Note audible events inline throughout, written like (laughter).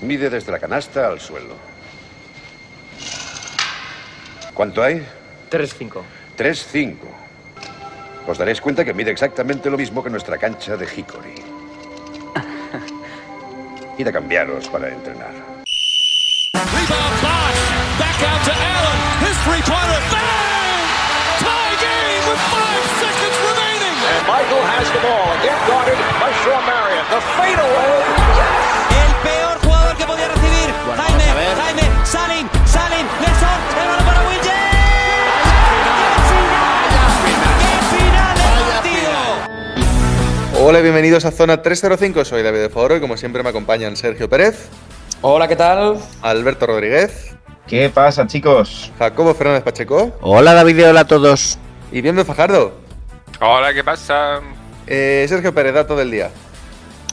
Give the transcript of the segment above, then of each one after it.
Mide desde la canasta al suelo. ¿Cuánto hay? 3-5. 3-5. Os daréis cuenta que mide exactamente lo mismo que nuestra cancha de Hickory. (laughs) Id a cambiaros para entrenar. Rebound Bosch. Back out to Allen. His three-pointer. Bang! Tie game with five seconds remaining. And Michael has the ball. Again guarded by Shawn Marion. The fadeaway. Hola, bienvenidos a Zona 305. Soy David de Foro y como siempre me acompañan Sergio Pérez, Hola, ¿qué tal? Alberto Rodríguez, ¿Qué pasa, chicos? Jacobo Fernández Pacheco Hola David hola a todos. y Bienve Fajardo. Hola, ¿qué pasa? Eh, Sergio Pérez, dato del día.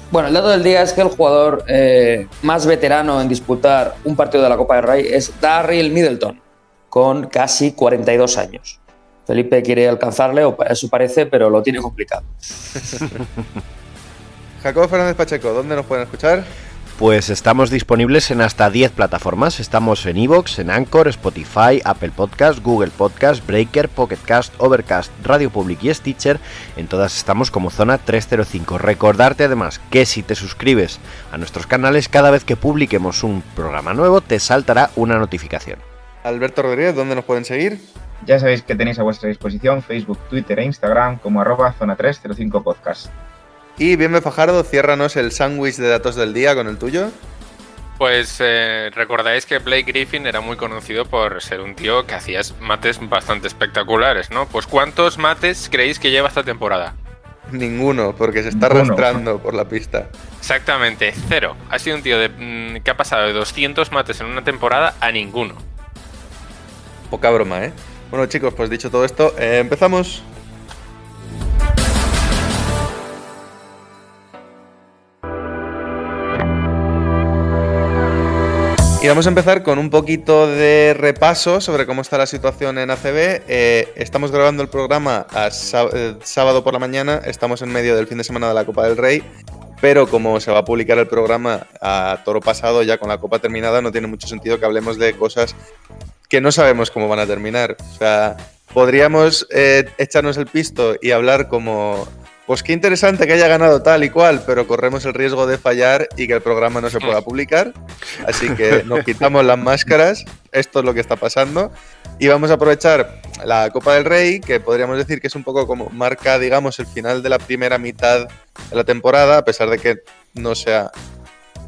Bueno, el dato del día es que el jugador eh, más veterano en disputar un partido de la Copa del Rey es Darryl Middleton, con casi 42 años. Felipe quiere alcanzarle, o eso parece, pero lo tiene complicado. (laughs) Jacobo Fernández Pacheco, ¿dónde nos pueden escuchar? Pues estamos disponibles en hasta 10 plataformas. Estamos en Evox, en Anchor, Spotify, Apple Podcast, Google Podcast, Breaker, Pocket Cast, Overcast, Radio Public y Stitcher. En todas estamos como Zona 305. Recordarte además que si te suscribes a nuestros canales, cada vez que publiquemos un programa nuevo, te saltará una notificación. Alberto Rodríguez, ¿dónde nos pueden seguir? Ya sabéis que tenéis a vuestra disposición Facebook, Twitter e Instagram como arroba zona 305 podcast. Y Bienve Fajardo, ciérranos el sándwich de datos del día con el tuyo. Pues eh, recordáis que Blake Griffin era muy conocido por ser un tío que hacía mates bastante espectaculares, ¿no? Pues ¿cuántos mates creéis que lleva esta temporada? Ninguno, porque se está Ninguno. arrastrando por la pista. Exactamente, cero. Ha sido un tío de, mm, que ha pasado de 200 mates en una temporada a ninguno. Poca broma, ¿eh? Bueno, chicos, pues dicho todo esto, eh, empezamos. Y vamos a empezar con un poquito de repaso sobre cómo está la situación en ACB. Eh, estamos grabando el programa a eh, sábado por la mañana, estamos en medio del fin de semana de la Copa del Rey, pero como se va a publicar el programa a toro pasado, ya con la Copa terminada, no tiene mucho sentido que hablemos de cosas que no sabemos cómo van a terminar. O sea, podríamos eh, echarnos el pisto y hablar como, pues qué interesante que haya ganado tal y cual, pero corremos el riesgo de fallar y que el programa no se pueda publicar. Así que nos quitamos las máscaras, esto es lo que está pasando. Y vamos a aprovechar la Copa del Rey, que podríamos decir que es un poco como marca, digamos, el final de la primera mitad de la temporada, a pesar de que no sea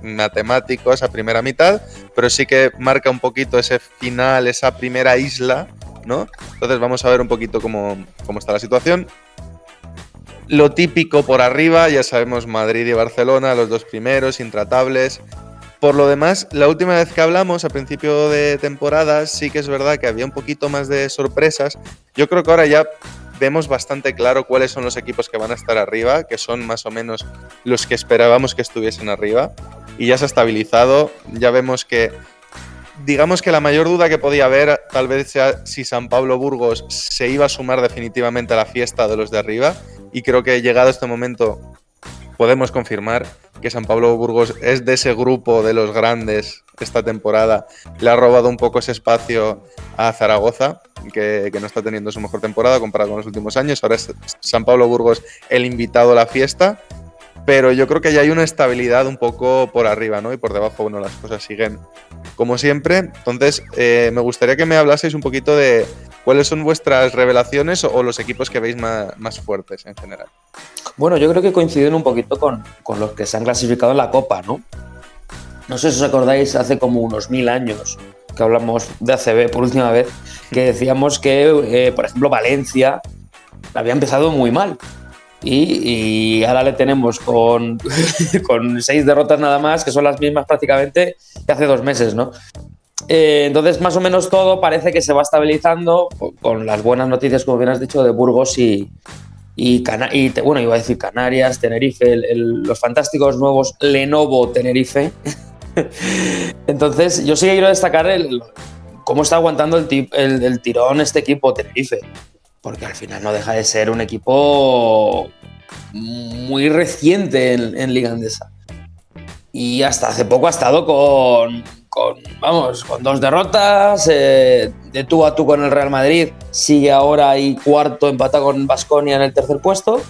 matemático esa primera mitad, pero sí que marca un poquito ese final, esa primera isla, ¿no? Entonces vamos a ver un poquito cómo, cómo está la situación. Lo típico por arriba, ya sabemos Madrid y Barcelona, los dos primeros, intratables. Por lo demás, la última vez que hablamos, a principio de temporada, sí que es verdad que había un poquito más de sorpresas. Yo creo que ahora ya vemos bastante claro cuáles son los equipos que van a estar arriba, que son más o menos los que esperábamos que estuviesen arriba. Y ya se ha estabilizado. Ya vemos que, digamos que la mayor duda que podía haber tal vez sea si San Pablo Burgos se iba a sumar definitivamente a la fiesta de los de arriba. Y creo que llegado este momento podemos confirmar que San Pablo Burgos es de ese grupo de los grandes esta temporada. Le ha robado un poco ese espacio a Zaragoza, que, que no está teniendo su mejor temporada comparado con los últimos años. Ahora es San Pablo Burgos el invitado a la fiesta. Pero yo creo que ya hay una estabilidad un poco por arriba, ¿no? Y por debajo, bueno, las cosas siguen como siempre. Entonces, eh, me gustaría que me hablaseis un poquito de cuáles son vuestras revelaciones o, los equipos que veis más, más fuertes en general. Bueno, yo creo que coinciden un poquito con, con los que se han clasificado en la Copa, ¿no? No sé si os acordáis, hace como unos mil años que hablamos de ACB por última vez, que decíamos que, eh, por ejemplo, Valencia había empezado muy mal. Y, ahora le tenemos con, (laughs) con seis derrotas nada más, que son las mismas prácticamente que hace dos meses, ¿no? Eh, entonces, más o menos todo parece que se va estabilizando con las buenas noticias, como bien has dicho, de Burgos y, y, bueno, iba a decir Canarias, Tenerife, los fantásticos nuevos Lenovo Tenerife. (laughs) Entonces, yo sí quiero destacar el, cómo está aguantando el- el tirón este equipo Tenerife, porque al final no deja de ser un equipo muy reciente en, en Liga Andesa. y hasta hace poco ha estado con, vamos, con dos derrotas, eh, de tú a tú con el Real Madrid, sigue ahora ahí cuarto empatado con Basconia en el tercer puesto.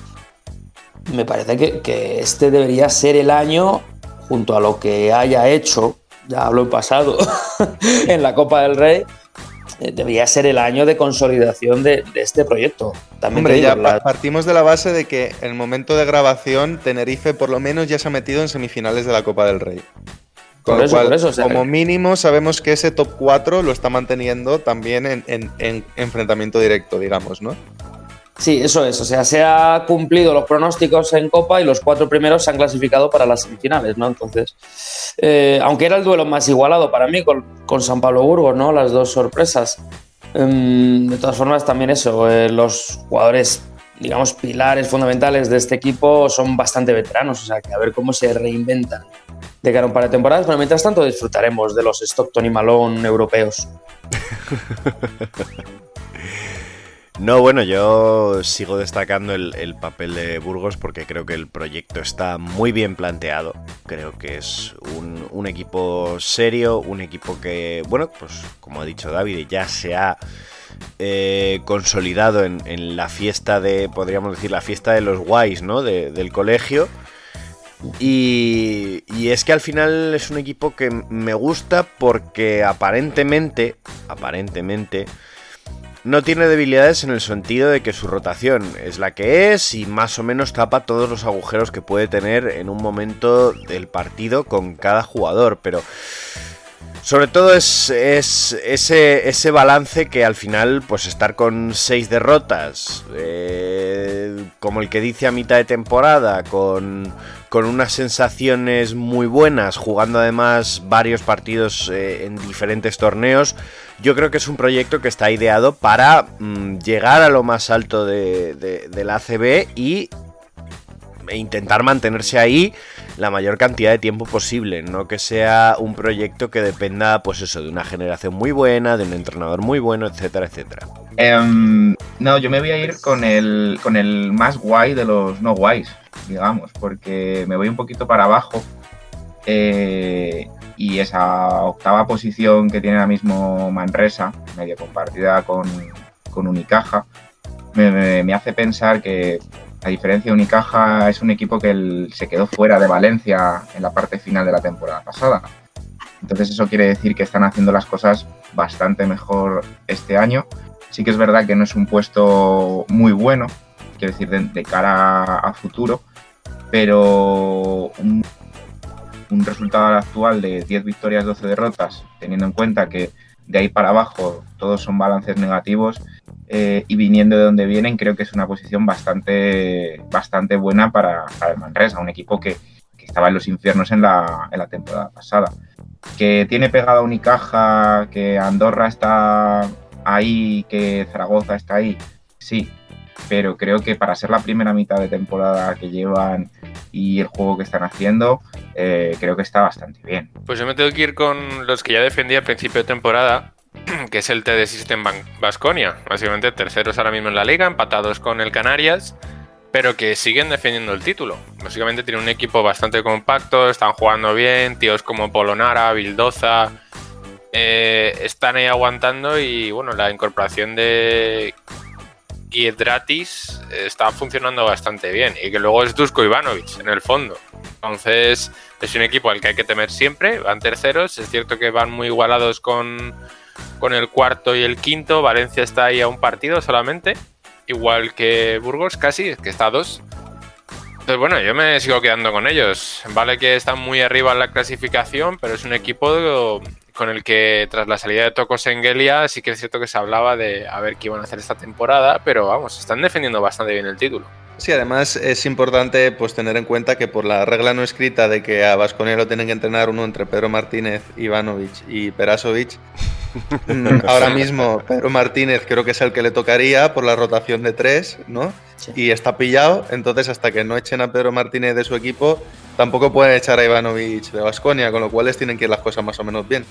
Me parece que, que este debería ser el año, junto a lo que haya hecho, ya hablo en pasado, (laughs) en la Copa del Rey, debería ser el año de consolidación de, de este proyecto. También Hombre, digo, ya la- partimos de la base de que en el momento de grabación Tenerife por lo menos ya se ha metido en semifinales de la Copa del Rey. Con Por lo eso, cual, por eso, o sea, como mínimo sabemos que ese top 4 lo está manteniendo también en, en- en enfrentamiento directo, digamos, ¿no? Sí, eso es. O sea, se ha cumplido los pronósticos en Copa y los cuatro primeros se han clasificado para las semifinales, ¿no? Entonces, eh, aunque era el duelo más igualado para mí con, con San Pablo Burgos, ¿no? Las dos sorpresas. Em, de todas formas, también eso, eh, los jugadores, digamos, pilares fundamentales de este equipo son bastante veteranos, o sea, que a ver cómo se reinventan de cara a un par de temporadas, pero mientras tanto disfrutaremos de los Stockton y Malone europeos. (laughs) No, bueno, yo sigo destacando el, el papel de Burgos porque creo que el proyecto está muy bien planteado. Creo que es un, equipo serio, un equipo que, bueno, pues como ha dicho David, ya se ha eh, consolidado en, la fiesta de, podríamos decir, la fiesta de los guays, ¿no? De- del colegio. Y, y es que al final es un equipo que me gusta porque aparentemente, aparentemente, no tiene debilidades en el sentido de que su rotación es la que es y más o menos tapa todos los agujeros que puede tener en un momento del partido con cada jugador, pero sobre todo es, es ese, ese balance que al final, pues estar con seis derrotas, eh, como el que dice a mitad de temporada, con, con unas sensaciones muy buenas, jugando además varios partidos eh, en diferentes torneos, yo creo que es un proyecto que está ideado para mm, llegar a lo más alto de, ACB y e intentar mantenerse ahí la mayor cantidad de tiempo posible, no que sea un proyecto que dependa, pues eso, de una generación muy buena, de un entrenador muy bueno, etcétera, etcétera. Em, no, yo me voy a ir con el, con el más guay de los no guays, digamos, porque me voy un poquito para abajo. eh, y esa octava posición que tiene ahora mismo Manresa, medio compartida con, con Unicaja, me, me- hace pensar que, a diferencia de Unicaja, es un equipo que se quedó fuera de Valencia en la parte final de la temporada pasada. Entonces eso quiere decir que están haciendo las cosas bastante mejor este año. Sí que es verdad que no es un puesto muy bueno, quiero decir, de, cara a futuro, pero un, resultado actual de 10 victorias, 12 derrotas, teniendo en cuenta que de ahí para abajo todos son balances negativos eh, y viniendo de donde vienen, creo que es una posición bastante, bastante buena para, el Manresa, un equipo que, que estaba en los infiernos en la, en la temporada pasada. Que tiene pegada Unicaja, que Andorra está ahí, que Zaragoza está ahí, sí, pero creo que para ser la primera mitad de temporada que llevan y el juego que están haciendo, eh, creo que está bastante bien. Pues yo me tengo que ir con los que ya defendí al principio de temporada, (clears throat) que es el TD System Basconia. Básicamente terceros ahora mismo en la liga, empatados con el Canarias, pero que siguen defendiendo el título. Básicamente tienen un equipo bastante compacto, están jugando bien, tíos como Polonara, Bildoza, eh, están ahí aguantando y bueno, la incorporación de Iedratis está funcionando bastante bien y que luego es Dusko Ivanovic en el fondo. Entonces es un equipo al que hay que temer siempre, van terceros, es cierto que van muy igualados con, con el cuarto y el quinto, Valencia está ahí a un partido solamente, igual que Burgos casi, que está a dos. Entonces bueno, yo me sigo quedando con ellos. Vale que están muy arriba en la clasificación, pero es un equipo con el que tras la salida de Toko Sengelia sí que es cierto que se hablaba de a ver qué iban a hacer esta temporada, pero vamos, están defendiendo bastante bien el título. Sí, además es importante pues tener en cuenta que por la regla no escrita de que a Vasconia lo tienen que entrenar uno entre Pedro Martínez, Ivanovic y Perasovic, ahora mismo Pedro Martínez creo que es el que le tocaría por la rotación de tres, ¿no? Sí. Y está pillado, entonces hasta que no echen a Pedro Martínez de su equipo, tampoco pueden echar a Ivanovic de Vasconia, con lo cual les tienen que ir las cosas más o menos bien.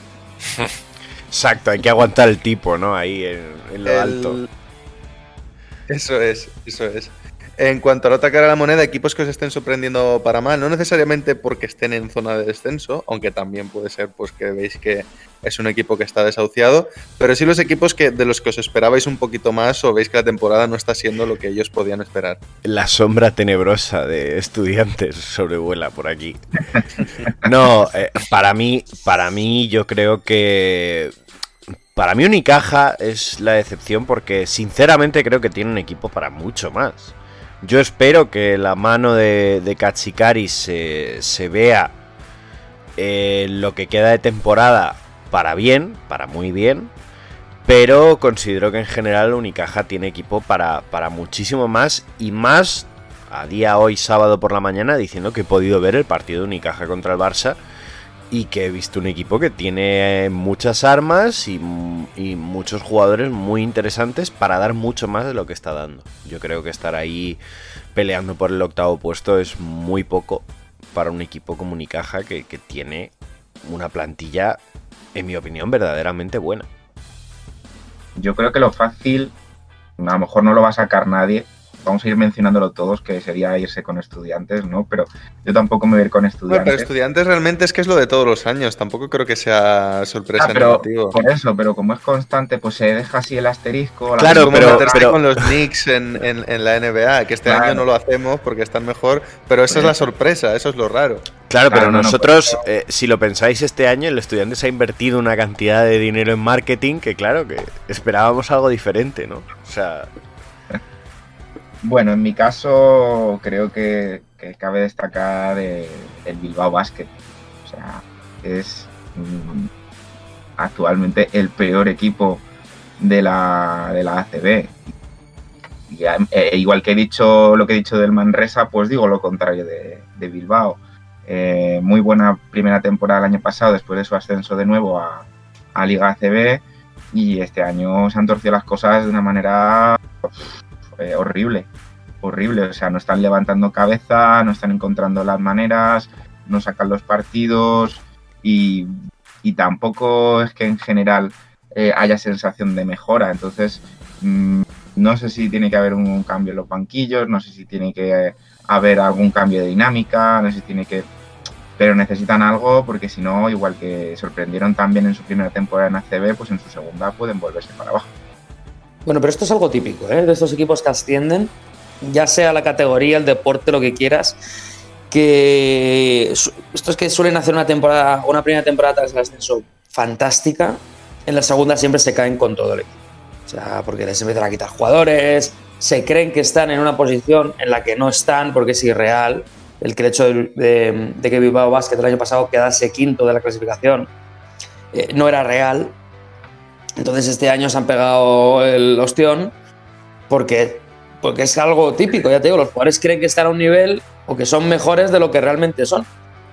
Exacto, hay que aguantar el tipo, ¿no? Ahí en, en lo El- alto. Eso es, eso es. En cuanto a cara de la moneda, equipos que os estén sorprendiendo para mal, no necesariamente porque estén en zona de descenso, aunque también puede ser pues que veis que es un equipo que está desahuciado, pero sí los equipos que de los que os esperabais un poquito más o veis que la temporada no está siendo lo que ellos podían esperar. La sombra tenebrosa de estudiantes sobrevuela por aquí. No, eh, para mí, para mí yo creo que para mí Unicaja es la decepción porque sinceramente creo que tiene un equipo para mucho más. Yo espero que la mano de, de Kachikari se, se vea en lo que queda de temporada para bien, para muy bien. Pero considero que en general Unicaja tiene equipo para, para muchísimo más y más a día hoy sábado por la mañana diciendo que he podido ver el partido de Unicaja contra el Barça y que he visto un equipo que tiene muchas armas y, y, muchos jugadores muy interesantes para dar mucho más de lo que está dando. Yo creo que estar ahí peleando por el octavo puesto es muy poco para un equipo como Unicaja que, que tiene una plantilla, en mi opinión, verdaderamente buena. Yo creo que lo fácil, a lo mejor no lo va a sacar nadie, vamos a ir mencionándolo todos, que sería irse con estudiantes, ¿no? Pero yo tampoco me voy a ir con estudiantes. Bueno, pero estudiantes realmente es que es lo de todos los años, tampoco creo que sea sorpresa ah, pero, negativo. Por eso, pero como es constante, pues se deja así el asterisco. Claro, pero, pero, con los Knicks en, en, en, la NBA, que este claro. año no lo hacemos porque están mejor, pero esa es la sorpresa, eso es lo raro. Claro, pero claro, nosotros, no, pero... eh, si lo pensáis, este año el estudiante se ha invertido una cantidad de dinero en marketing que, claro, que esperábamos algo diferente, ¿no? O sea. Bueno, en mi caso creo que, cabe destacar el, Bilbao Basket. O sea, es mm, actualmente el peor equipo de la, de la ACB. Eh, igual que he dicho lo que he dicho del Manresa, pues digo lo contrario de, Bilbao. Eh, muy buena primera temporada el año pasado, después de su ascenso de nuevo a Liga ACB. Y este año se han torcido las cosas de una manera eh, horrible, horrible. O sea, no están levantando cabeza, no están encontrando las maneras, no sacan los partidos y, y tampoco es que en general eh, haya sensación de mejora. Entonces, mmm, no sé si tiene que haber un, cambio en los banquillos, no sé si tiene que eh, haber algún cambio de dinámica, no sé si tiene que... Pero necesitan algo porque si no, igual que sorprendieron también en su primera temporada en ACB, pues en su segunda pueden volverse para abajo. Bueno, pero esto es algo típico, ¿eh? De estos equipos que ascienden, ya sea la categoría, el deporte, lo que quieras, que estos que suelen hacer una temporada, una primera temporada tras el ascenso fantástica, en la segunda siempre se caen con todo el equipo. O sea, porque les empiezan a quitar jugadores, se creen que están en una posición en la que no están porque es irreal. El que el hecho de, de, de que Bilbao Basket el año pasado quedase quinto de la clasificación eh, no era real, entonces este año se han pegado el ostión porque, porque es algo típico, ya te digo, los jugadores creen que están a un nivel o que son mejores de lo que realmente son.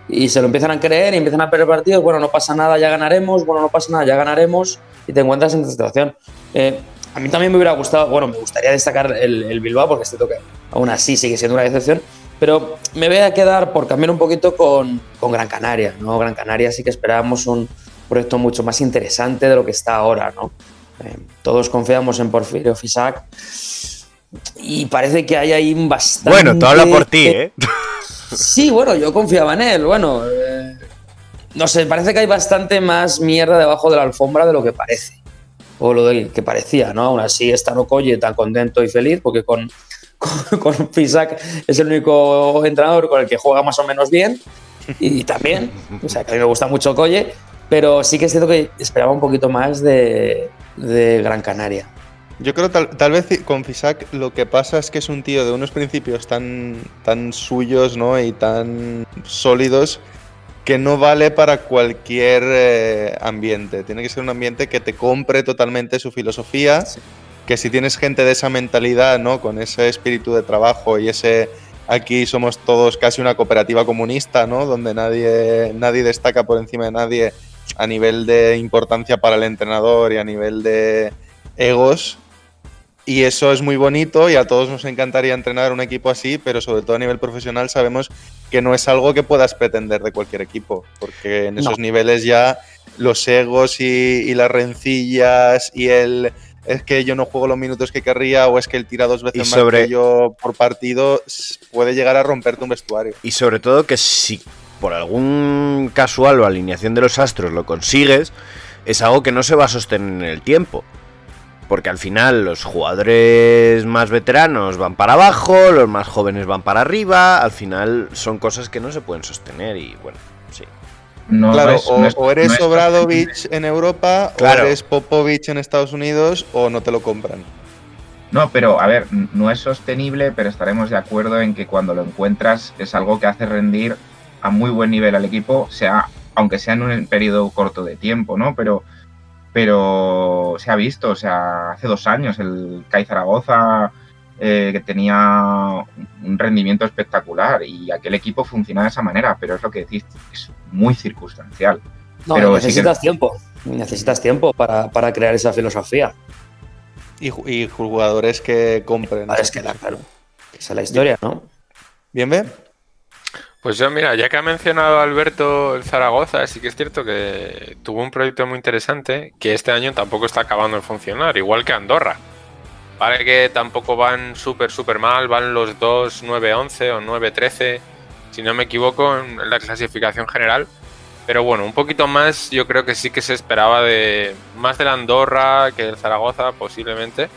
Y se lo empiezan a creer y empiezan a perder partidos, bueno, no pasa nada, ya ganaremos, bueno, no pasa nada, ya ganaremos, y te encuentras en esta situación. Eh, a mí también me hubiera gustado, bueno, me gustaría destacar el, Bilbao porque este toque aún así sigue siendo una decepción, pero me voy a quedar por cambiar un poquito con, con Gran Canaria, ¿no? Gran Canaria sí que esperábamos un, proyecto mucho más interesante de lo que está ahora, ¿no? Eh, todos confiamos en Porfirio Fisac y parece que hay ahí bastante... Bueno, tú habla por ti, ¿eh? Sí, bueno, yo confiaba en él, bueno... Eh, no sé, parece que hay bastante más mierda debajo de la alfombra de lo que parece. O lo de que parecía, ¿no? Aún así está Okoye tan contento y feliz porque con, con, con Fisac es el único entrenador con el que juega más o menos bien y también, o sea, que a mí me gusta mucho Okoye, pero sí que es cierto que esperaba un poquito más de, de Gran Canaria. Yo creo tal, tal vez con Fisac lo que pasa es que es un tío de unos principios tan, tan suyos ¿no? y tan sólidos que no vale para cualquier eh, ambiente. Tiene que ser un ambiente que te compre totalmente su filosofía, sí. que si tienes gente de esa mentalidad, ¿no? con ese espíritu de trabajo y ese aquí somos todos casi una cooperativa comunista, ¿no? donde nadie, nadie destaca por encima de nadie a nivel de importancia para el entrenador y a nivel de egos. Y eso es muy bonito y a todos nos encantaría entrenar un equipo así, pero sobre todo a nivel profesional sabemos que no es algo que puedas pretender de cualquier equipo, porque en esos no. niveles ya los egos y, y, las rencillas y el es que yo no juego los minutos que querría o es que él tira dos veces más que yo por partido, puede llegar a romperte un vestuario. Y sobre todo que si por algún casual o alineación de los astros lo consigues, es algo que no se va a sostener en el tiempo. Porque al final los jugadores más veteranos van para abajo, los más jóvenes van para arriba, al final son cosas que no se pueden sostener y bueno, sí. No claro, es- o, no es- o eres Obradovich en Europa, Claro. o eres Popovich en Estados Unidos, o no te lo compran. No, pero a ver, no es sostenible, pero estaremos de acuerdo en que cuando lo encuentras es algo que hace rendir a muy buen nivel al equipo, sea, aunque sea en un periodo corto de tiempo, ¿no? Pero, pero se ha visto, o sea, hace dos años el CAI Zaragoza eh, que tenía un rendimiento espectacular y aquel equipo funcionaba de esa manera, pero es lo que decís, es muy circunstancial. No, Pero sí que- necesitas tiempo. Necesitas tiempo para, para crear esa filosofía. Y, ju- y jugadores que compren. Ahora es que, claro, esa es la historia, ¿no? ¿Bien, ve? Pues yo, mira, ya que ha mencionado Alberto el Zaragoza, sí que es cierto que tuvo un proyecto muy interesante que este año tampoco está acabando de funcionar, igual que Andorra. Vale que tampoco van súper, súper mal, van los dos 9-11 o 9-13, si no me equivoco, en la clasificación general. Pero bueno, un poquito más yo creo que sí que se esperaba de más del Andorra que del Zaragoza posiblemente.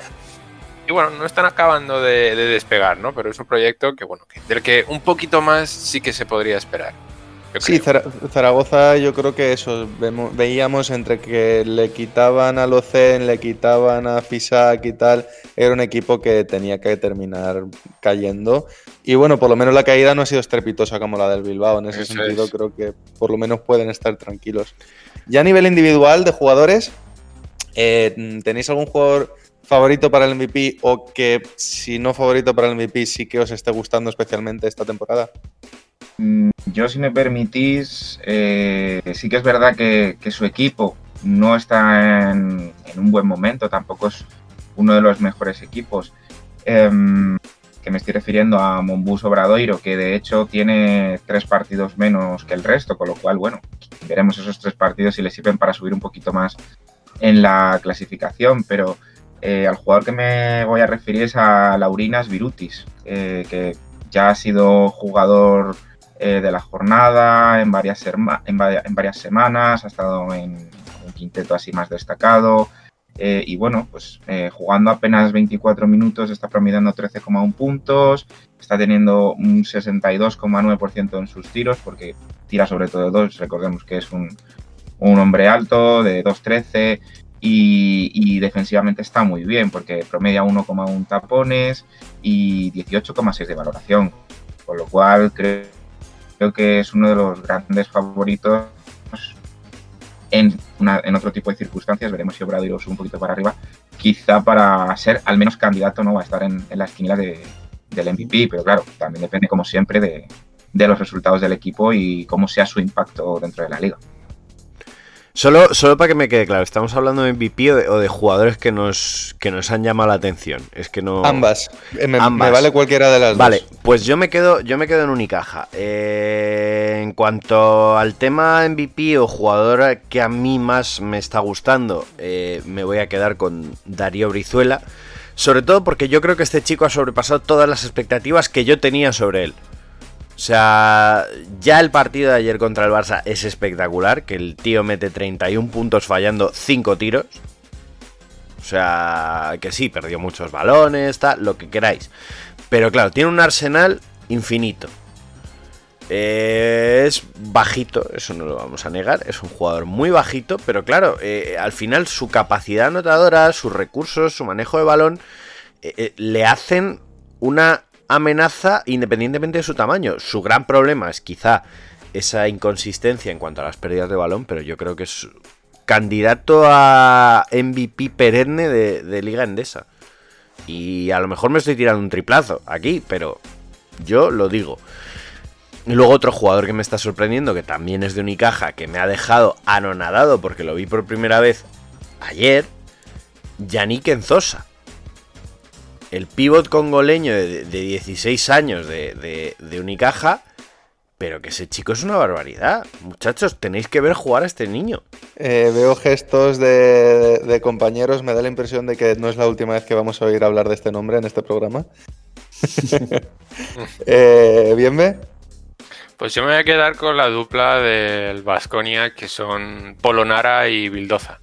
Y bueno, no están acabando de, de despegar, ¿no? Pero es un proyecto que, bueno, que- del que un poquito más sí que se podría esperar. Sí. Zara- Zaragoza yo creo que eso, veíamos entre que le quitaban a Locen, le quitaban a Fisac y tal, era un equipo que tenía que terminar cayendo. Y bueno, por lo menos la caída no ha sido estrepitosa como la del Bilbao, en ese Eso sentido es. creo que por lo menos pueden estar tranquilos. Ya a nivel individual de jugadores, eh, ¿tenéis algún jugador favorito para el MVP o que si no favorito para el MVP sí que os esté gustando especialmente esta temporada? Mm, Yo, si me permitís, eh, sí que es verdad que, su equipo no está en, un buen momento, tampoco es uno de los mejores equipos. Em, que me estoy refiriendo a Monbus Obradoiro, que de hecho tiene tres partidos menos que el resto, con lo cual, bueno, veremos esos tres partidos si le sirven para subir un poquito más en la clasificación, pero eh, al jugador que me voy a referir es a Laurinas Virutis, eh, que ya ha sido jugador eh, de la jornada en varias, semanas, ha estado en un quinteto así más destacado. y bueno, pues jugando apenas 24 minutos está promediando 13,1 puntos, está teniendo un 62,9% en sus tiros, porque tira sobre todo dos, recordemos que es un, un hombre alto de 2,13 y, y defensivamente está muy bien, porque promedia 1,1 tapones y 18,6 de valoración, con lo cual creo creo que es uno de los grandes favoritos en, una- en otro tipo de circunstancias. Veremos si Obradoiro sube un poquito para arriba, quizá para ser al menos candidato no va a estar en, en las quinielas de- del MVP, pero claro, también depende como siempre de, de los resultados del equipo y cómo sea su impacto dentro de la liga. Solo, solo para que me quede claro, ¿estamos hablando de MVP o de, o de jugadores que nos, que nos han llamado la atención? Es que no. Ambas. Eh, Me, Ambas. me vale cualquiera de las Vale, dos. pues yo me quedo, yo me quedo en Unicaja. Eh, en cuanto al tema MVP o jugador que a mí más me está gustando, eh, me voy a quedar con Darío Brizuela. Sobre todo porque yo creo que este chico ha sobrepasado todas las expectativas que yo tenía sobre él. O sea, ya el partido de ayer contra el Barça es espectacular, que el tío mete 31 puntos fallando 5 tiros. O sea, que sí, perdió muchos balones, tal, lo que queráis. Pero claro, tiene un arsenal infinito. Eh, es bajito, eso no lo vamos a negar. Es un jugador muy bajito, pero claro, eh, al final su capacidad anotadora, sus recursos, su manejo de balón, eh, le hacen una amenaza independientemente de su tamaño. Su gran problema es quizá esa inconsistencia en cuanto a las pérdidas de balón, pero yo creo que es candidato a MVP perenne de, Liga Endesa. Y a lo mejor me estoy tirando un triplazo aquí, pero yo lo digo. Y luego otro jugador que me está sorprendiendo, que también es de Unicaja, que me ha dejado anonadado porque lo vi por primera vez ayer, Yannick Enzosa. El pívot congoleño de, de 16 años de, de- de Unicaja, Pero que ese chico es una barbaridad. Muchachos, tenéis que ver jugar a este niño. Eh, veo gestos de, de compañeros, me da la impresión de que no es la última vez que vamos a oír hablar de este nombre en este programa. (laughs) eh, ¿Bien ve? Pues yo me voy a quedar con la dupla del Vasconia, que son Polonara y Bildoza.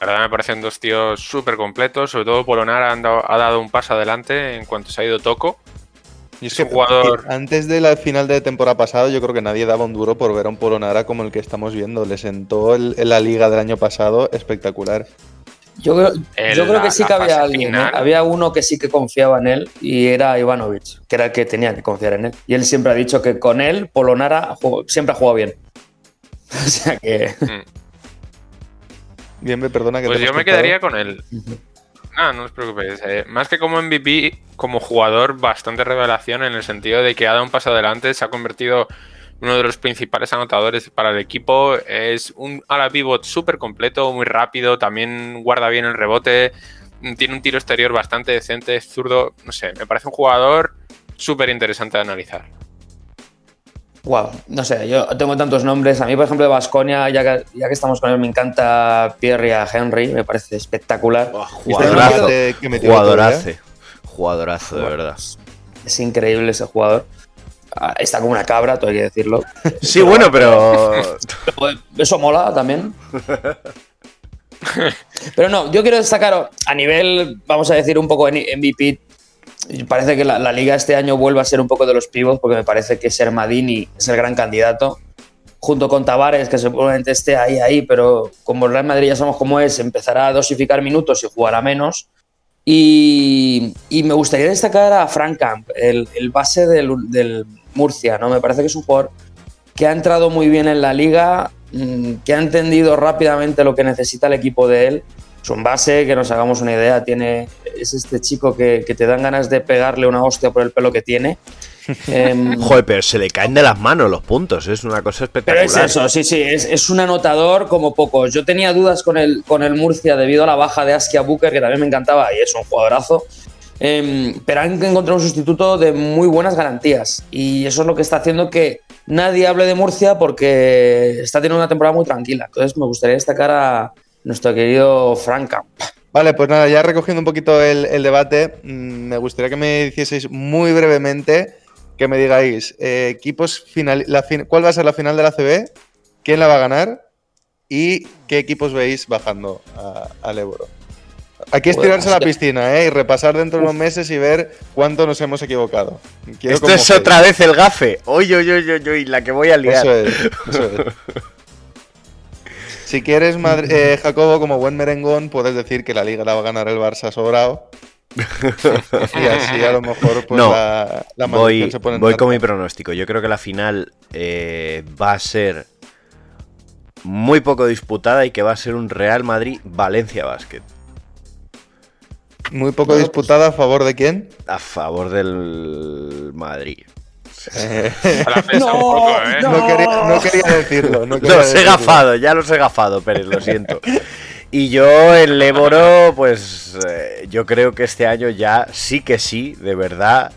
La verdad me parecen dos tíos súper completos, sobre todo Polonara han dado- ha dado un paso adelante en cuanto se ha ido Toco. Y es Es que un jugador- antes de la final de temporada pasada, yo creo que nadie daba un duro por ver a un Polonara como el que estamos viendo. Le sentó el- en la liga del año pasado espectacular. Yo creo, El- yo creo la- que sí que había alguien. ¿eh? Había uno que sí que confiaba en él y era Ivanovic, que era el que tenía que confiar en él. Y él siempre ha dicho que con él, Polonara jugó- siempre ha jugado bien. (laughs) O sea que. Bien, ve, perdona que Pues te yo me cortado. quedaría con él. Ah, no os preocupéis. eh, más que como MVP, como jugador, bastante revelación en el sentido de que ha dado un paso adelante, se ha convertido en uno de los principales anotadores para el equipo. Es un ala pivot súper completo, muy rápido, también guarda bien el rebote, mm, tiene un tiro exterior bastante decente, es zurdo. No sé, me parece un jugador súper interesante de analizar. Wow, no sé, yo tengo tantos nombres. A mí, por ejemplo, de Vasconia, ya que, ya que estamos con él, me encanta Pierre a Henry, me parece espectacular. Jugadorazo. que- otro Jugadorazo. Jugadorazo, de verdad. Es increíble ese jugador. Ah, Está como una cabra, todo hay que decirlo. (laughs) Sí, bueno, pero. Pero Eso mola también. (laughs) Pero no, yo quiero destacar a nivel, vamos a decir, un poco en MVP. Parece que la, liga este año vuelve a ser un poco de los pivots, porque me parece que Sermadini es el gran candidato. Junto con Tavares, que seguramente esté ahí, ahí, pero como el Real Madrid ya sabemos cómo es, empezará a dosificar minutos y jugará menos. Y, y me gustaría destacar a Frank Camp, el, el base del, del Murcia, ¿no? Me parece que es un jugador que ha entrado muy bien en la liga, mm, que ha entendido rápidamente lo que necesita el equipo de él. Es un base, que nos hagamos una idea, tiene, es este chico que, que te dan ganas de pegarle una hostia por el pelo que tiene. (laughs) Em, Joder, pero se le caen de las manos los puntos. Es una cosa pero espectacular. es eso, sí, sí, es, es un anotador como pocos. Yo tenía dudas con el, con el Murcia debido a la baja de Askia Booker, que también me encantaba y es un jugadorazo. Em, pero han encontrado un sustituto de muy buenas garantías. Y eso es lo que está haciendo que nadie hable de Murcia porque está teniendo una temporada muy tranquila. Entonces me gustaría destacar a nuestro querido Franca. Vale, pues nada, ya recogiendo un poquito el, el debate, mm, me gustaría que me hicieseis muy brevemente, que me digáis, eh, equipos final, la fin- ¿cuál va a ser la final de la CB? ¿Quién la va a ganar? ¿Y qué equipos veis bajando a- al Ebro? Aquí es tirarse a la piscina, ¿eh? Y repasar dentro de unos meses y ver cuánto nos hemos equivocado. Quiero Esto es otra vez el gafe. Oye, oye, oye, oye, oye, la que voy a liar. Eso es, eso es. (laughs) Si quieres, Madri- eh, Jacobo, como buen merengón, puedes decir que la liga la va a ganar el Barça sobrado. (laughs) y así a lo mejor pues, No, la, la voy se pone en voy con mi pronóstico. Yo creo que la final eh, va a ser muy poco disputada y que va a ser un Real Madrid-Valencia Basket. Muy poco disputada a favor de quién. A favor del Madrid. Eh, un poco, ¿eh? no, quería, no quería decirlo. No quería Los he gafado, ya los he gafado, Pérez, lo siento. Y yo, el Leboro, pues eh, yo creo que este año ya sí que sí, de verdad,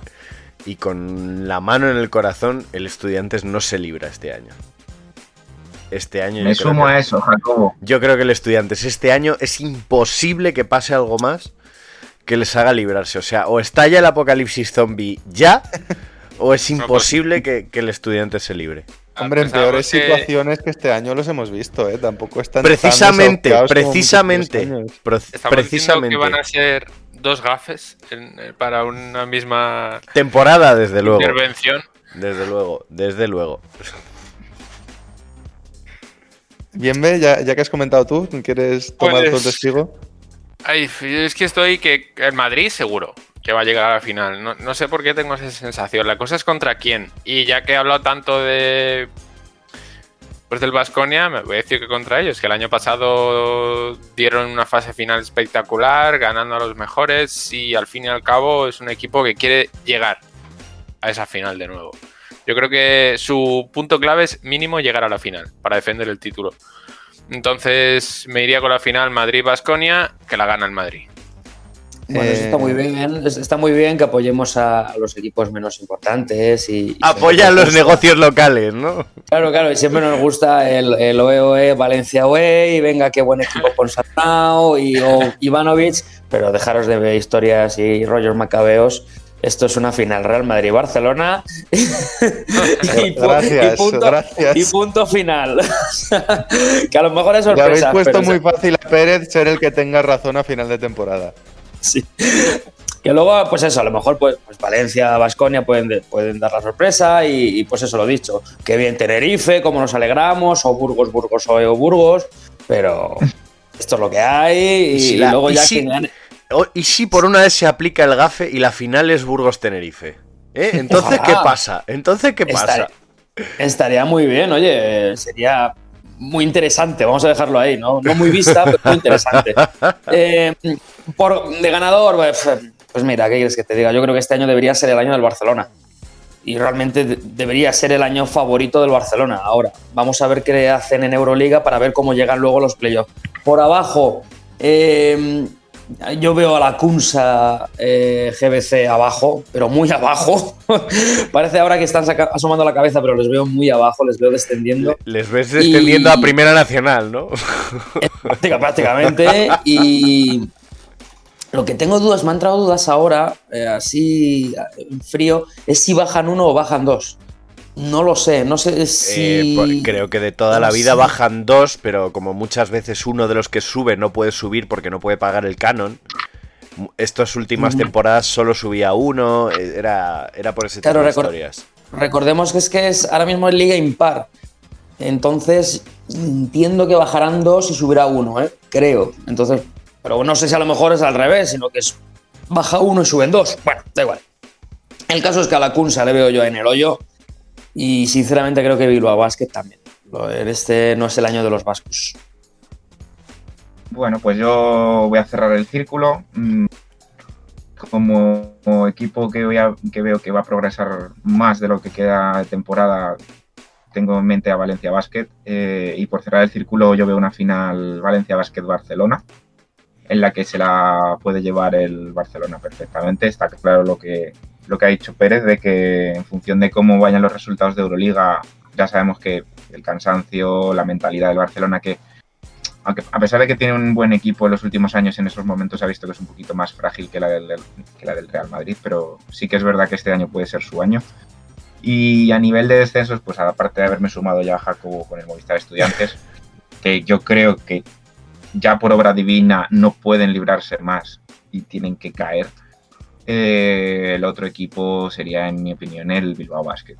y con la mano en el corazón, el Estudiantes no se libra este año. Este año Me sumo que- a eso, Jacobo. Yo creo que el Estudiantes este año es imposible que pase algo más que les haga librarse. O sea, o estalla el apocalipsis zombie ya, o es imposible que, que el Estudiante se libre. Hombre, en Pensábamos peores que- situaciones que este año los hemos visto, ¿eh? Tampoco están Precisamente, tan precisamente, pro- Estamos precisamente. que van a ser dos gafes en- eh, para una misma Temporada, desde luego. intervención. Desde luego, desde luego. Bien, ve, ya, ya que has comentado tú, ¿quieres tomar Pues- el testigo? Ay, es que estoy que el Madrid seguro que va a llegar a la final. No, no sé por qué tengo esa sensación. La cosa es contra quién. Y ya que he hablado tanto de. Pues del Vasconia, me voy a decir que contra ellos, que el año pasado dieron una fase final espectacular, ganando a los mejores, y al fin y al cabo es un equipo que quiere llegar a esa final de nuevo. Yo creo que su punto clave es mínimo llegar a la final para defender el título. Entonces me iría con la final Madrid-Basconia, que la gana el Madrid. Bueno, eso está Eh, muy bien. es- Está muy bien que apoyemos a, los equipos menos importantes y. siempre los gusta- negocios locales, ¿no? Claro, claro, y siempre nos gusta el, el OEOE Valencia OE y venga, qué buen equipo con Sarnau y o Ivanovic, pero dejaros de ver historias y rollos macabeos. Esto es una final Real Madrid-Barcelona. (laughs) y, pu- Gracias, y punto, gracias. y punto final. (laughs) que a lo mejor es Le habéis sorpresa. puesto pero muy fácil a Pérez ser el que tenga razón a final de temporada. Sí. Que luego, pues eso, a lo mejor pues, pues Valencia, Vasconia pueden, de- pueden dar la sorpresa y, y, pues eso lo dicho. Que bien Tenerife, como nos alegramos, o Burgos, Burgos o Burgos, pero esto es lo que hay y, la- luego y ya si- gane- ¿Y si por una vez se aplica el gafe y la final es Burgos-Tenerife? ¿Eh? Entonces, ¿qué pasa? Entonces, ¿qué pasa? Estaría, estaría muy bien, oye, sería muy interesante, vamos a dejarlo ahí, ¿no? No muy vista, pero muy interesante. (laughs) Eh, por, de ganador, pues, pues mira, ¿qué quieres que te diga? Yo creo que este año debería ser el año del Barcelona. Y realmente de- debería ser el año favorito del Barcelona. Ahora, vamos a ver qué hacen en Euroliga para ver cómo llegan luego los playoffs. Por abajo, eh, yo veo a la Kunsa eh, GBC abajo, pero muy abajo. (laughs) Parece ahora que están asomando la cabeza, pero les veo muy abajo, les veo descendiendo. Les ves descendiendo Y- a Primera Nacional, ¿no? (laughs) Práctica- prácticamente. Y lo que tengo dudas, me han entrado dudas ahora, eh, así en frío, es si bajan uno o bajan dos. No lo sé, no sé Eh, si. creo que de toda la vida sé. bajan dos, pero como muchas veces uno de los que sube no puede subir porque no puede pagar el canon. Estas últimas temporadas solo subía uno, eh, era, era por ese tipo de historias. Recordemos que es que es ahora mismo es liga impar. Entonces, entiendo que bajarán dos y subirá uno, ¿eh? Creo. Entonces, pero no sé si a lo mejor es al revés, sino que es baja uno y suben dos. Bueno, da igual. El caso es que a la Kunsa le veo yo en el hoyo y sinceramente creo que Bilbao Basket también. Este no es el año de los vascos. Bueno, pues yo voy a cerrar el círculo. Mm, Como, equipo que, veo que va a progresar más de lo que queda de temporada, tengo en mente a Valencia Basket. eh, y por cerrar el círculo, yo veo una final Valencia Basket Barcelona, en la que se la puede llevar el Barcelona perfectamente. Está claro lo que, lo que ha dicho Pérez, de que en función de cómo vayan los resultados de Euroliga, ya sabemos que el cansancio, la mentalidad del Barcelona, que aunque a pesar de que tiene un buen equipo en los últimos años, en esos momentos ha visto que es un poquito más frágil que la del, que la del Real Madrid, pero sí que es verdad que este año puede ser su año. Y a nivel de descensos, pues aparte de haberme sumado ya a Jacobo con el Movistar Estudiantes, (laughs) que yo creo que ya por obra divina no pueden librarse más y tienen que caer. Eh, el otro equipo sería, en mi opinión, el Bilbao Basket.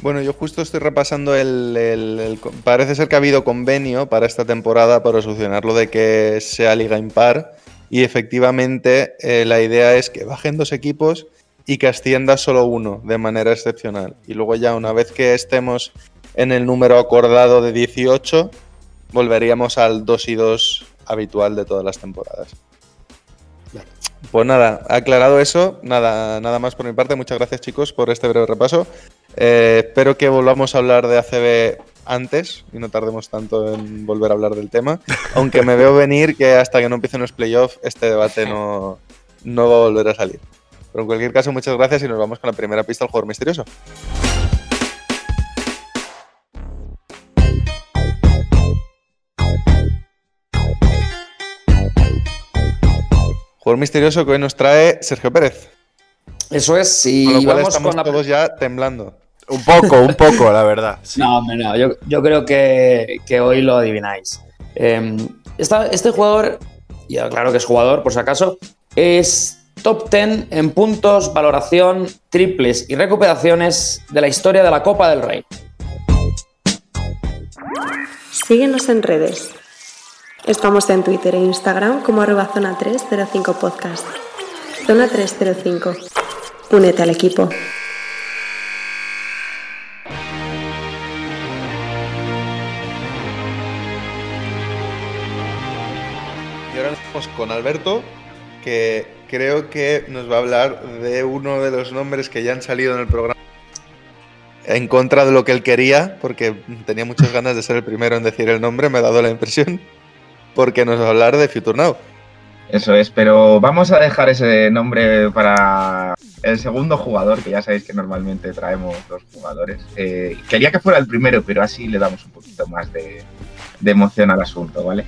Bueno, yo justo estoy repasando el, Parece ser que ha habido convenio para esta temporada para solucionar lo de que sea liga impar. Y efectivamente eh, la idea es que bajen dos equipos y que ascienda solo uno de manera excepcional. Y luego ya una vez que estemos en el número acordado de 18, volveríamos al 2 y 2 habitual de todas las temporadas. Pues nada, aclarado eso, nada, nada más por mi parte. Muchas gracias chicos por este breve repaso. Eh, espero que volvamos a hablar de ACB antes y no tardemos tanto en volver a hablar del tema. (laughs) Aunque me veo venir que hasta que no empiecen los playoffs este debate no, no va a volver a salir. Pero en cualquier caso, muchas gracias y nos vamos con la primera pista al jugador misterioso. Jugador misterioso que hoy nos trae Sergio Pérez. Eso es, y Con lo cual vamos estamos con la todos ya temblando. Un poco, un poco, la verdad. sí. No, hombre, no. Yo, yo creo que, que hoy lo adivináis. Eh, esta- este jugador, ya claro que es jugador, por si acaso, es top 10 en puntos, valoración, triples y recuperaciones de la historia de la Copa del Rey. Síguenos en redes. Estamos en Twitter e Instagram como arroba zona 305 podcast. Zona 305. Únete al equipo. Y ahora nos vamos con Alberto, que creo que nos va a hablar de uno de los nombres que ya han salido en el programa. En contra de lo que él quería, porque tenía muchas ganas de ser el primero en decir el nombre, me ha dado la impresión, porque nos va a hablar de Future Now. Eso es, pero vamos a dejar ese nombre para el segundo jugador, que ya sabéis que normalmente traemos dos jugadores. Eh, quería que fuera el primero, pero así le damos un poquito más de, emoción al asunto, ¿vale?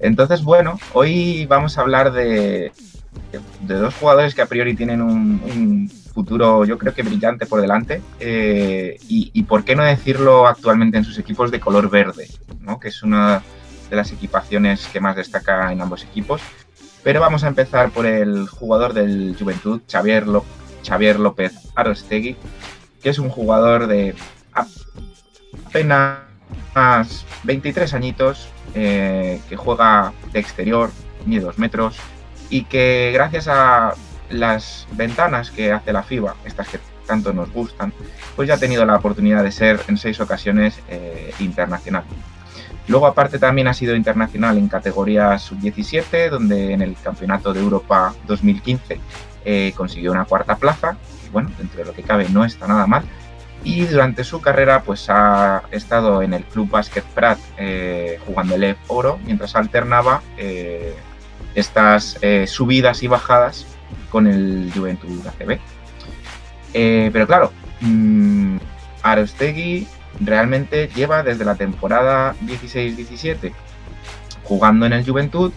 Entonces, bueno, hoy vamos a hablar de, de dos jugadores que a priori tienen un, un futuro, yo creo que brillante por delante, eh, y, y, por qué no decirlo actualmente en sus equipos de color verde, ¿no? que es una de las equipaciones que más destaca en ambos equipos. Pero vamos a empezar por el jugador del Juventud, Xavier, Xavier López Arostegui, que es un jugador de apenas 23 añitos, eh, que juega de exterior, ni dos metros, y que gracias a las ventanas que hace la FIBA, estas que tanto nos gustan, pues ya ha tenido la oportunidad de ser en seis ocasiones eh, internacional. Luego, aparte, también ha sido internacional en categoría sub-17, donde en el Campeonato de Europa 2015 eh, consiguió una cuarta plaza. Bueno, dentro de lo que cabe, no está nada mal. Y durante su carrera, pues ha estado en el Club Basket Prat eh, jugando el EF Oro, mientras alternaba eh, estas subidas y bajadas con el Juventud ACB. Pero claro, mmm, Arostegui realmente lleva desde la temporada 16-17 jugando en el Juventud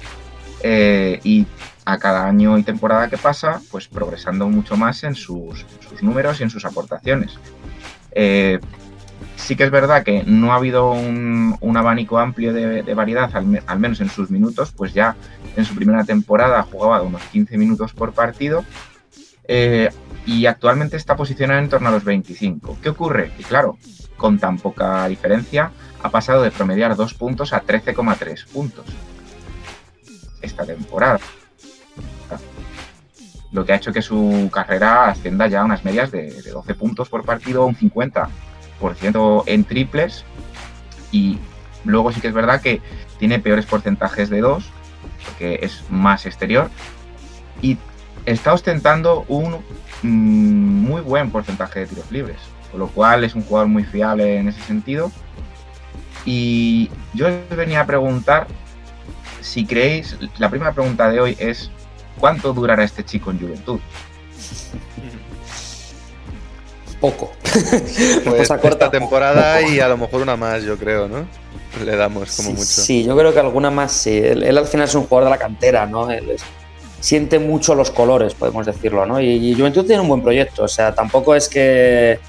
eh, y a cada año y temporada que pasa, pues progresando mucho más en sus, números y en sus aportaciones. Eh, sí que es verdad que no ha habido un, abanico amplio de, variedad, al, al, menos en sus minutos, pues ya en su primera temporada jugaba unos 15 minutos por partido eh, y actualmente está posicionado en torno a los 25. ¿Qué ocurre? Que claro, con tan poca diferencia, ha pasado de promediar 2 puntos a 13,3 puntos esta temporada. Lo que ha hecho que su carrera ascienda ya a unas medias de, de 12 puntos por partido, un 50% en triples. Y luego sí que es verdad que tiene peores porcentajes de 2, porque es más exterior. Y está ostentando un muy buen porcentaje de tiros libres con lo cual es un jugador muy fiable en ese sentido. Y yo les venía a preguntar si creéis, la primera pregunta de hoy es, ¿cuánto durará este chico en Juventud? Poco. (laughs) Pues esta temporada poco. y a lo mejor una más, yo creo, ¿no? Le damos como sí, mucho. Sí, yo creo que alguna más sí. Él, él, al final es un jugador de la cantera, ¿no? Él es, siente mucho los colores, podemos decirlo, ¿no? Y, y Juventud tiene un buen proyecto, o sea, tampoco es que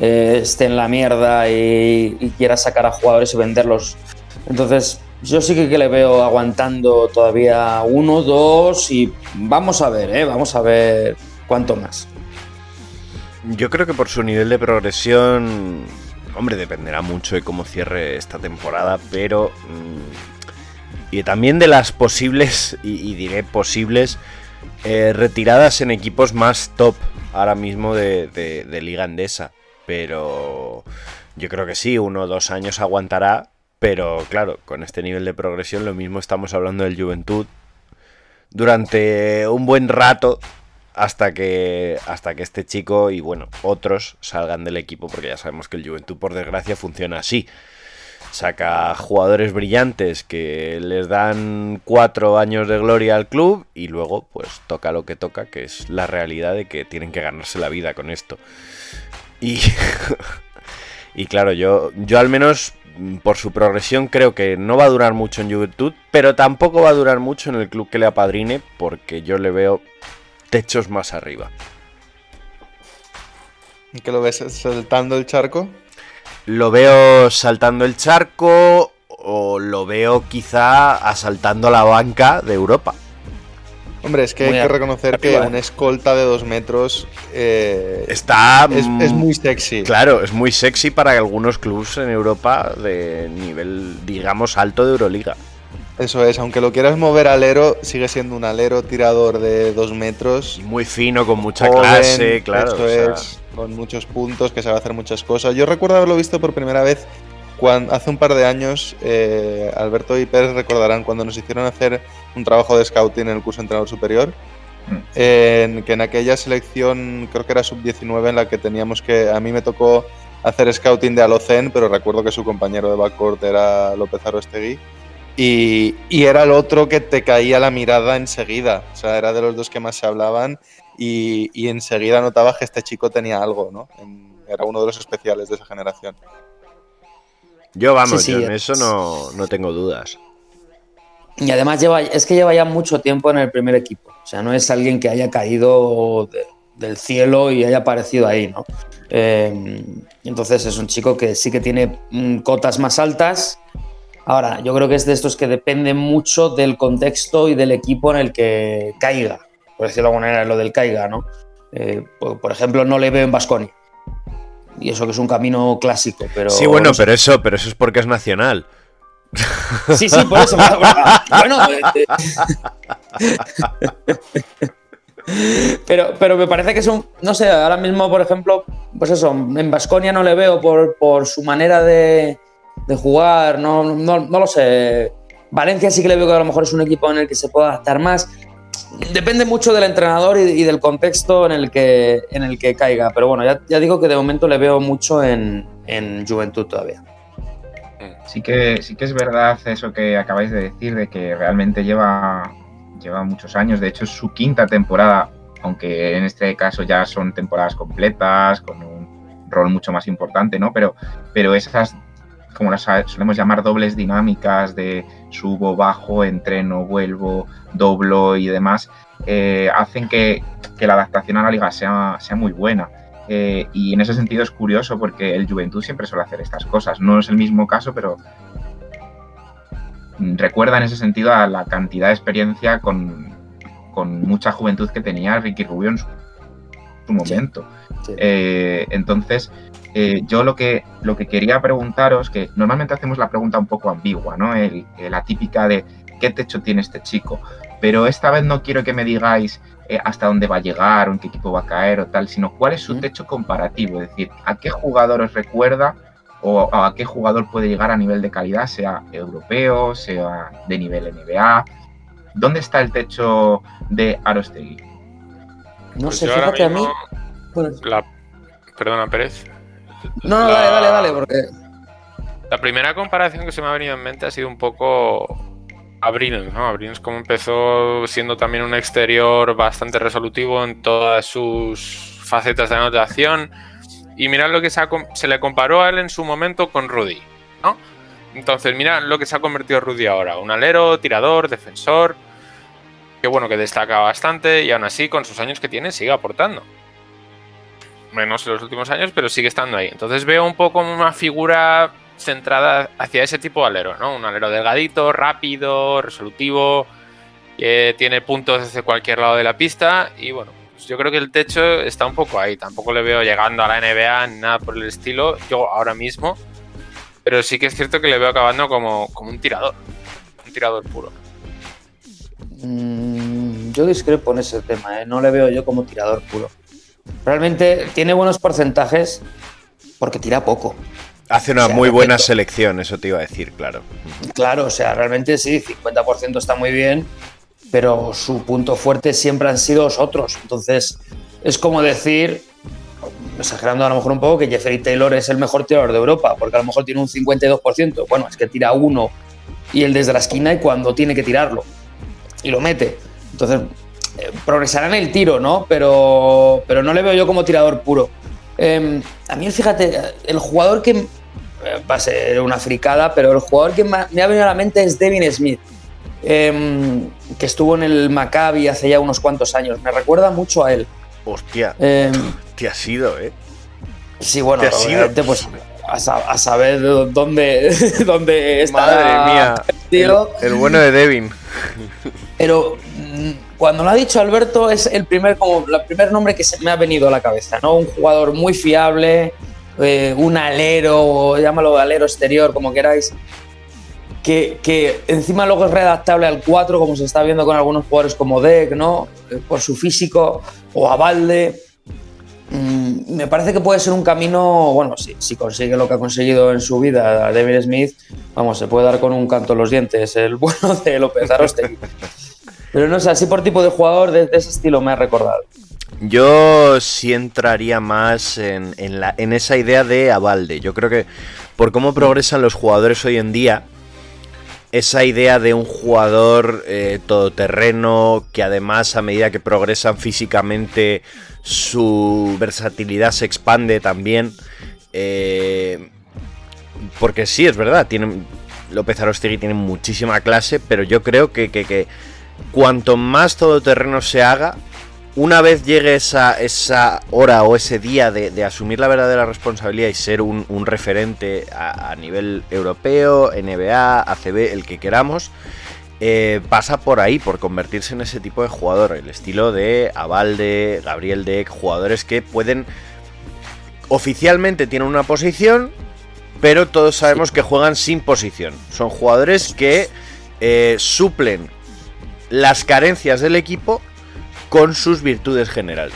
eh, esté en la mierda y, y, quiera sacar a jugadores y venderlos. Entonces, yo sí que, que, le veo aguantando todavía uno, dos y vamos a ver, ¿eh? vamos a ver cuánto más. Yo creo que por su nivel de progresión, hombre, dependerá mucho de cómo cierre esta temporada, pero... Y también de las posibles, y, diré posibles, eh, retiradas en equipos más top ahora mismo de Liga Andesa pero yo creo que sí, uno o dos años aguantará, pero claro, con este nivel de progresión lo mismo estamos hablando del Juventud durante un buen rato hasta que hasta que este chico y bueno, otros salgan del equipo porque ya sabemos que el Juventud por desgracia funciona así. Saca jugadores brillantes que les dan cuatro años de gloria al club y luego pues toca lo que toca, que es la realidad de que tienen que ganarse la vida con esto. Y, (laughs) y claro, yo, yo al menos por su progresión creo que no va a durar mucho en Juventud, pero tampoco va a durar mucho en el club que le apadrine porque yo le veo techos más arriba. ¿Que lo ves saltando el charco? Lo veo saltando el charco o lo veo quizá asaltando la banca de Europa. Hombre, es que muy hay que reconocer arriba. que una escolta de dos metros eh, está es, es, muy sexy. Claro, es muy sexy para algunos clubes en Europa de nivel, digamos, alto de Euroliga. Eso es, aunque lo quieras mover alero, sigue siendo un alero tirador de dos metros. Y muy fino, con mucha joven, clase, claro. Esto o sea... es, con muchos puntos, que sabe hacer muchas cosas. Yo recuerdo haberlo visto por primera vez cuando, hace un par de años, eh, Alberto y Pérez recordarán cuando nos hicieron hacer un trabajo de scouting en el curso de entrenador superior. En, que en aquella selección, creo que era sub-19, en la que teníamos que. A mí me tocó hacer scouting de Alocen, pero recuerdo que su compañero de backcourt era López Arostegui. Y, y era el otro que te caía la mirada enseguida. O sea, era de los dos que más se hablaban y, y enseguida notabas que este chico tenía algo, ¿no? En- era uno de los especiales de esa generación. Yo, vamos, Sí, sí, yo en es- eso no, no tengo dudas. Y además lleva, es que lleva ya mucho tiempo en el primer equipo. O sea, no es alguien que haya caído de- del cielo y haya aparecido ahí, ¿no? Eh, entonces es un chico que sí que tiene mm, cotas más altas. Ahora, yo creo que es de estos que depende mucho del contexto y del equipo en el que caiga. Por decirlo de alguna manera, lo del caiga, ¿no? Eh, por, por ejemplo, no le veo en Basconi. Y eso que es un camino clásico, pero. sí, bueno, no sé. pero eso, pero eso es porque es nacional. (laughs) Sí, sí, por eso. bueno, eh, (laughs) pero, pero me parece que es un. No sé, ahora mismo, por ejemplo, pues eso, en Basconia no le veo por, por su manera de, de jugar, no, no, no lo sé. Valencia sí que le veo que a lo mejor es un equipo en el que se puede adaptar más. Depende mucho del entrenador y, del contexto en el que, en el que caiga. Pero bueno, ya, ya digo que de momento le veo mucho en, en Juventud todavía. Sí que, sí que es verdad eso que acabáis de decir, de que realmente lleva, lleva muchos años. De hecho, es su quinta temporada, aunque en este caso ya son temporadas completas, con un rol mucho más importante, ¿no? Pero, pero esas, como las solemos llamar, dobles dinámicas de subo, bajo, entreno, vuelvo, doblo y demás, eh, hacen que, que la adaptación a la liga sea, sea muy buena. Eh, y en ese sentido es curioso porque el Juventud siempre suele hacer estas cosas. No es el mismo caso, pero recuerda en ese sentido a la cantidad de experiencia con, con mucha juventud que tenía Ricky Rubio en su, su momento. sí. Eh, entonces, eh, yo lo que, lo que quería preguntaros, que normalmente hacemos la pregunta un poco ambigua, ¿no? El- eh, la típica de ¿qué techo tiene este chico? Pero esta vez no quiero que me digáis eh, hasta dónde va a llegar o en qué equipo va a caer o tal, sino cuál es su techo comparativo, es decir, a qué jugador os recuerda o a qué jugador puede llegar a nivel de calidad, sea europeo, sea de nivel NBA. ¿Dónde está el techo de Arostegui? No Pues sé, fíjate a mí. mismo, Bueno, la- Perdona, Pérez. No, no, La- dale, dale, dale, porque. La primera comparación que se me ha venido en mente ha sido un poco Abril, ¿no? Abril como empezó siendo también un exterior bastante resolutivo en todas sus facetas de anotación. Y mirad lo que se, ha se le comparó a él en su momento con Rudy, ¿no? Entonces, mirad lo que se ha convertido Rudy ahora. Un alero, tirador, defensor. Que bueno, que destaca bastante y aún así, con sus años que tiene, sigue aportando. Menos en los últimos años, pero sigue estando ahí. Entonces veo un poco una figura centrada hacia ese tipo de alero, ¿no? Un alero delgadito, rápido, resolutivo, que tiene puntos desde cualquier lado de la pista y bueno, pues yo creo que el techo está un poco ahí. Tampoco le veo llegando a la NBA ni nada por el estilo, yo ahora mismo, pero sí que es cierto que le veo acabando como, como un tirador, un tirador puro. mm, yo discrepo en ese tema, ¿eh? no le veo yo como tirador puro. Realmente tiene buenos porcentajes porque tira poco. Hace una O sea, muy buena perfecto. selección, eso te iba a decir, claro. Claro, o sea, realmente sí, 50% está muy bien, pero su punto fuerte siempre han sido los otros. Entonces, es como decir, exagerando a lo mejor un poco, que Jeffrey Taylor es el mejor tirador de Europa, porque a lo mejor tiene un 52%. Bueno, es que tira uno y él desde la esquina y cuando tiene que tirarlo. Y lo mete. Entonces, progresará en el tiro, ¿no? Pero, pero no le veo yo como tirador puro. Eh, a mí, fíjate, el jugador que eh, va a ser una fricada, pero el jugador que me ha venido a la mente es Devin Smith, eh, que estuvo en el Maccabi hace ya unos cuantos años. Me recuerda mucho a él. Hostia, Eh, te ha sido, ¿eh? sí, bueno, ¿Te has ido? obviamente, pues a, sa- a saber dónde, (laughs) dónde está. Madre mía. tío. El, el bueno de Devin. Pero mm, cuando lo ha dicho Alberto es el primer, como, el primer nombre que se me ha venido a la cabeza, ¿no? Un jugador muy fiable, eh, un alero, llámalo alero exterior, como queráis, que, que encima luego es redactable al 4, como se está viendo con algunos jugadores como Deck, ¿no? Eh, Por su físico, o a Mm, me parece que puede ser un camino, bueno, si, si consigue lo que ha conseguido en su vida David Smith, vamos, se puede dar con un canto en los dientes el (laughs) bueno de López Arostegui. Pero no sé, así por tipo de jugador de, ese estilo me ha recordado. Yo sí entraría más en, en en esa idea de Avalde. Yo creo que por cómo progresan los jugadores hoy en día, esa idea de un jugador eh, todoterreno que además a medida que progresan físicamente su versatilidad se expande también. Eh, porque sí, es verdad, tienen, López Arostegui tiene muchísima clase, pero yo creo que, que, que cuanto más todoterreno se haga, una vez llegue esa, esa hora o ese día de, de asumir la verdadera responsabilidad y ser un, un referente a, a, nivel europeo, NBA, ACB, el que queramos, eh, pasa por ahí, por convertirse en ese tipo de jugador. El estilo de Avalde, Gabriel Deck, jugadores que pueden. Oficialmente tienen una posición, pero todos sabemos que juegan sin posición. Son jugadores que eh, suplen las carencias del equipo con sus virtudes generales.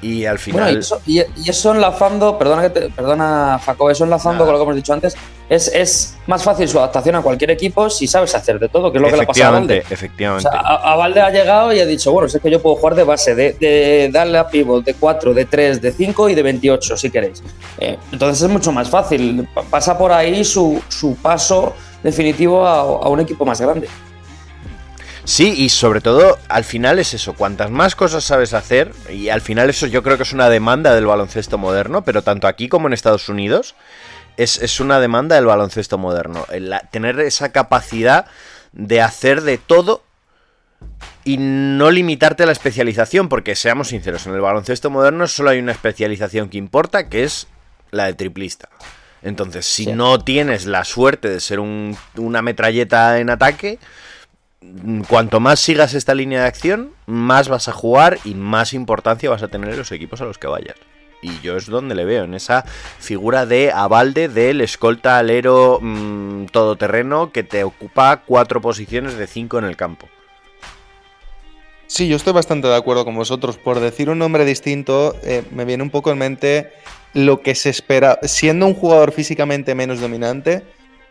Y al final. Bueno, y, eso, y, y, eso, enlazando, perdona, que te, perdona Jacob, eso enlazando Nada. con lo que hemos dicho antes, es, es, más fácil su adaptación a cualquier equipo si sabes hacer de todo, que es lo que le pasa a Valde. Efectivamente. O sea, a, a, Valde ha llegado y ha dicho, bueno, sé que yo puedo jugar de base, de, de darle a pivot, de 4, de 3, de 5 y de 28, si queréis. Eh, entonces es mucho más fácil. Pasa por ahí su, su paso definitivo a, a un equipo más grande. Sí, y sobre todo al final es eso, cuantas más cosas sabes hacer, y al final eso yo creo que es una demanda del baloncesto moderno, pero tanto aquí como en Estados Unidos, es, es una demanda del baloncesto moderno, el, tener esa capacidad de hacer de todo y no limitarte a la especialización, porque seamos sinceros, en el baloncesto moderno solo hay una especialización que importa, que es la de triplista. Entonces, si sí. no tienes la suerte de ser un, una metralleta en ataque, cuanto más sigas esta línea de acción, más vas a jugar y más importancia vas a tener en los equipos a los que vayas. Y yo es donde le veo, en esa figura de avalde del escolta alero mmm, todoterreno que te ocupa cuatro posiciones de cinco en el campo. Sí, yo estoy bastante de acuerdo con vosotros. Por decir un nombre distinto, eh, me viene un poco en mente lo que se espera, siendo un jugador físicamente menos dominante,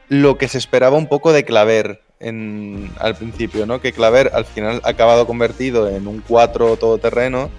lo que se esperaba un poco de Claver en, al principio, ¿no? Que Claver al final ha acabado convertido en un 4 todoterreno,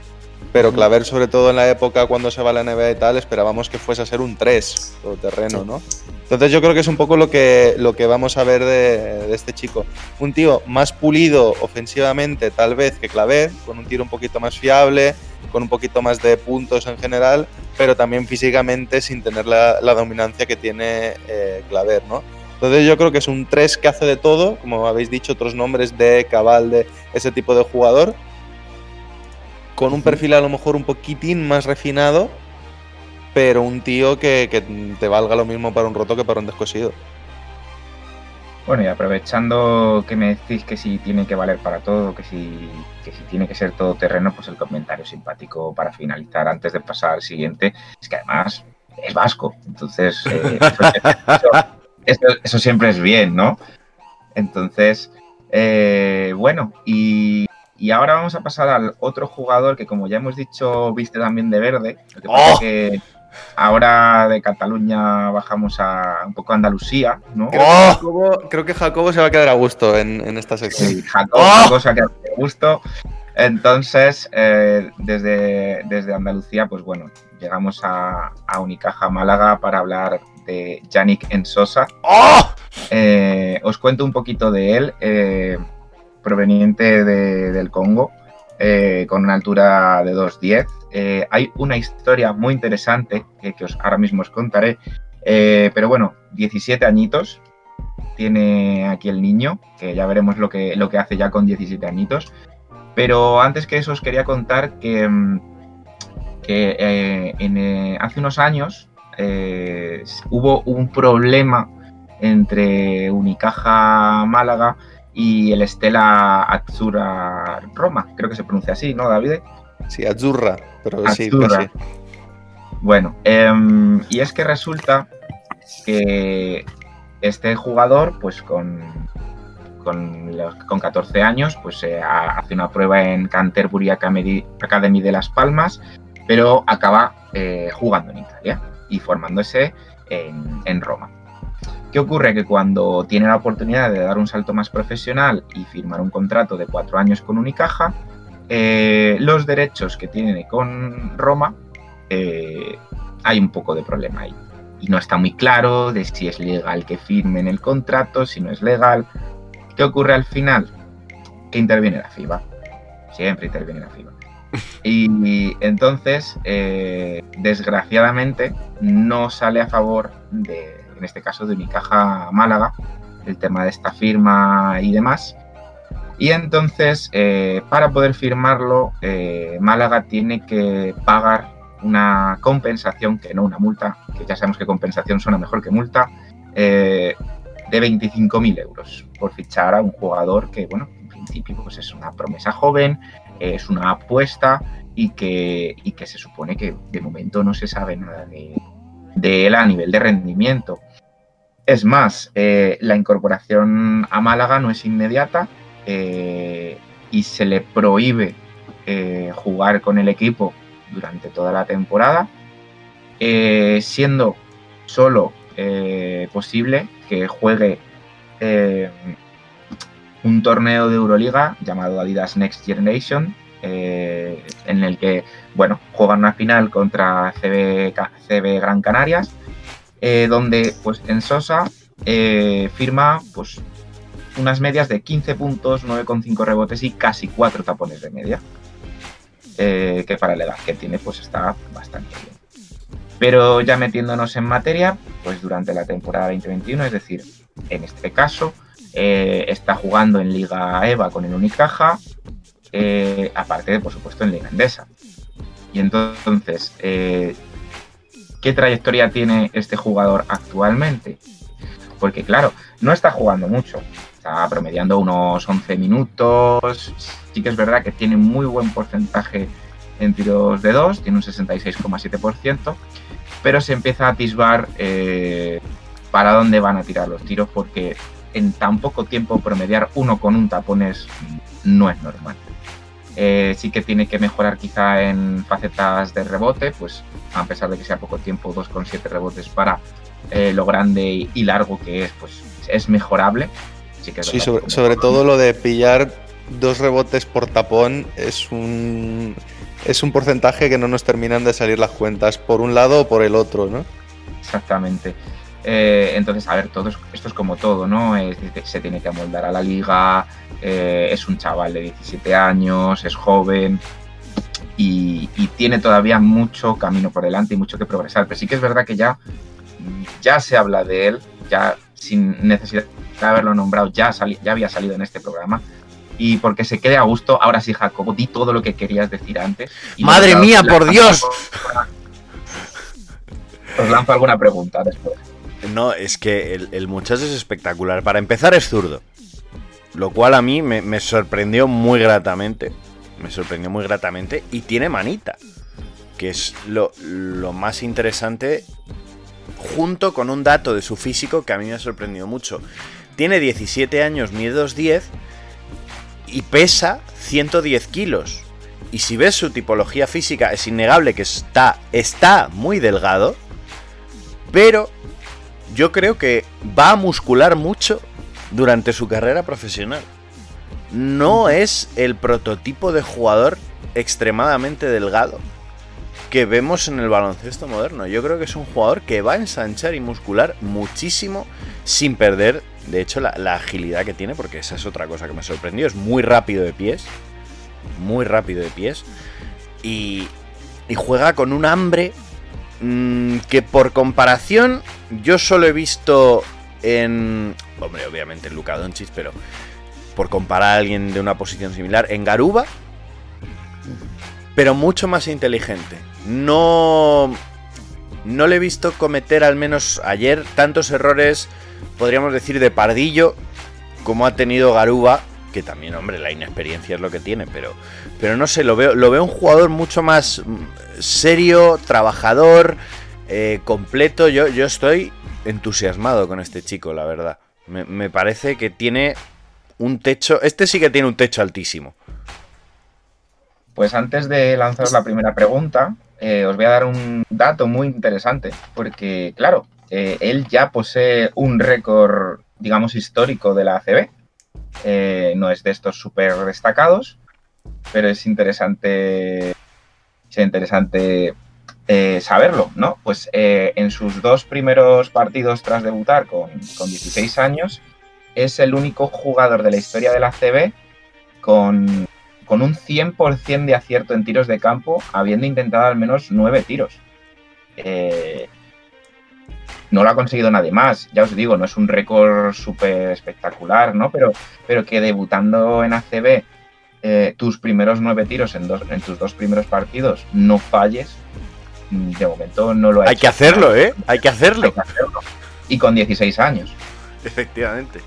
pero Claver, sobre todo en la época cuando se va a la NBA y tal, esperábamos que fuese a ser un 3 todoterreno, ¿no? Entonces yo creo que es un poco lo que, lo que vamos a ver de, de, este chico. Un tío más pulido ofensivamente tal vez que Claver, con un tiro un poquito más fiable, con un poquito más de puntos en general, pero también físicamente sin tener la, la dominancia que tiene eh, Claver, ¿no? Entonces yo creo que es un 3 que hace de todo, como habéis dicho, otros nombres de cabal, de ese tipo de jugador, con un perfil a lo mejor un poquitín más refinado, pero un tío que, que te valga lo mismo para un roto que para un descosido. Bueno, y aprovechando que me decís que si tiene que valer para todo, que si, que si tiene que ser todo terreno, pues el comentario simpático para finalizar antes de pasar al siguiente es que además es vasco. Entonces, eh, (laughs) eso, siempre es bien, ¿no? Entonces, eh, bueno, y, y, ahora vamos a pasar al otro jugador que, como ya hemos dicho, viste también de verde. Lo que pasa oh. que ahora de Cataluña bajamos a un poco a Andalucía, ¿no? Creo, oh. que, Jacobo, creo que Jacobo se va a quedar a gusto en, en esta sección. Sí, Jacobo, oh. Jacobo, se va a quedar a gusto. Entonces, eh, desde, desde Andalucía, pues bueno, llegamos a, a Unicaja Málaga para hablar de Yannick Ensosa. ¡Oh! Eh, os cuento un poquito de él, eh, proveniente de, del Congo, eh, con una altura de 2,10. hay una historia muy interesante que, que, os, ahora mismo os contaré, pero bueno, 17 añitos tiene aquí el niño, que ya veremos lo que, lo que hace ya con 17 añitos. Pero antes que eso os quería contar que, que en, hace unos años eh, hubo un problema entre Unicaja Málaga y el Estela Azzurra Roma, creo que se pronuncia así, ¿no, David? Sí, Azzurra, pero Azzurra. sí, casi. Bueno, eh, y es que resulta que este jugador, pues con, con, con 14 años, pues eh, hace una prueba en Canterbury Academy de Las Palmas, pero acaba eh, jugando en Italia y formándose en, Roma. ¿Qué ocurre? Que cuando tiene la oportunidad de dar un salto más profesional y firmar un contrato de cuatro años con Unicaja, eh, los derechos que tiene con Roma, eh, hay un poco de problema ahí. y no está muy claro de si es legal que firmen el contrato, si no es legal. ¿Qué ocurre al final? Que interviene la FIBA. Siempre interviene la FIBA. Y entonces, eh, desgraciadamente, no sale a favor de, en este caso, de Unicaja Málaga, el tema de esta firma y demás. Y entonces, eh, para poder firmarlo, eh, Málaga tiene que pagar una compensación, que no una multa, que ya sabemos que compensación suena mejor que multa, eh, de 25.000 euros por fichar a un jugador que, bueno, en principio pues es una promesa joven, es una apuesta y que, y que se supone que de momento no se sabe nada de, él a nivel de rendimiento. Es más, eh, la incorporación a Málaga no es inmediata eh, y se le prohíbe eh, jugar con el equipo durante toda la temporada, siendo solo posible que juegue un torneo de Euroliga llamado Adidas Next Generation, eh, en el que, bueno, juegan una final contra CB, Gran Canarias, eh, donde, pues, en Sosa eh, firma, pues, unas medias de 15 puntos, 9,5 rebotes y casi 4 tapones de media. que para la edad que tiene, pues está bastante bien. Pero ya metiéndonos en materia, pues durante la temporada 2021, es decir, en este caso, eh, está jugando en Liga EVA con el Unicaja, eh, aparte de, por supuesto, en Liga Endesa. Y entonces, eh, ¿qué trayectoria tiene este jugador actualmente? Porque claro, no está jugando mucho, está promediando unos 11 minutos, sí que es verdad que tiene muy buen porcentaje en tiros de 2, tiene un 66,7%, pero se empieza a atisbar para dónde van a tirar los tiros porque en tan poco tiempo promediar uno con un tapón es, no es normal. Eh, sí que tiene que mejorar quizá en facetas de rebote, pues a pesar de que sea poco tiempo, 2,7 rebotes para eh, lo grande y, largo que es, pues es mejorable. Sí, que es Sí, verdad sobre, sobre todo lo de pillar dos rebotes por tapón es un es un porcentaje que no nos terminan de salir las cuentas por un lado o por el otro, ¿no? Exactamente. Eh, entonces, a ver, todo es- esto es como todo, ¿no? Se tiene que amoldar a la liga, eh, es un chaval de 17 años, es joven y, y tiene todavía mucho camino por delante y mucho que progresar. Pero sí que es verdad que ya, ya se habla de él, ya sin necesidad de haberlo nombrado, ya, sali- ya había salido en este programa. Y porque se quede a gusto, ahora sí, Jacobo, di todo lo que querías decir antes. Y ¡Madre mía, por Dios! (laughs) Os lanzo alguna pregunta después. No, es que el, muchacho es espectacular. Para empezar es zurdo. Lo cual a mí me, me sorprendió muy gratamente. Me sorprendió muy gratamente. Y tiene manita. Que es lo, lo más interesante. Junto con un dato de su físico que a mí me ha sorprendido mucho. Tiene 17 años, mide 2'10 y pesa 110 kilos. Y si ves su tipología física, es innegable que está, está muy delgado. Pero yo creo que va a muscular mucho durante su carrera profesional. No es el prototipo de jugador extremadamente delgado que vemos en el baloncesto moderno. Yo creo que es un jugador que va a ensanchar y muscular muchísimo sin perder, de hecho, la, agilidad que tiene, porque esa es otra cosa que me sorprendió. Es muy rápido de pies, muy rápido de pies, y, y juega con un hambre mm, que por comparación yo solo he visto en... Hombre, obviamente en Luka Doncic, pero por comparar a alguien de una posición similar, en Garuba, pero mucho más inteligente. No... No le he visto cometer, al menos ayer, tantos errores, podríamos decir, de pardillo, como ha tenido Garuba, que también, hombre, la inexperiencia es lo que tiene, pero, pero no sé, lo veo, lo veo un jugador mucho más mm, serio, trabajador, eh, completo. Yo, yo estoy entusiasmado con este chico, la verdad. Me, parece que tiene un techo. Este sí que tiene un techo altísimo. Pues antes de lanzaros la primera pregunta, eh, os voy a dar un dato muy interesante, porque claro, eh, él ya posee un récord, digamos, histórico de la ACB. Eh, no es de estos súper destacados, pero es interesante, es interesante eh, saberlo, ¿no? Pues eh, en sus dos primeros partidos tras debutar con, con 16 años, es el único jugador de la historia de la CB con, con un 100% de acierto en tiros de campo, habiendo intentado al menos nueve tiros. Eh, no lo ha conseguido nadie más. Ya os digo, no es un récord súper espectacular, ¿no? Pero, pero que debutando en ACB, eh, tus primeros nueve tiros en, dos, en tus dos primeros partidos no falles, mm, de momento no lo ha Hay hecho. que hacerlo, ¿eh? Hay que hacerlo. Hay que hacerlo. Y con 16 años. Efectivamente.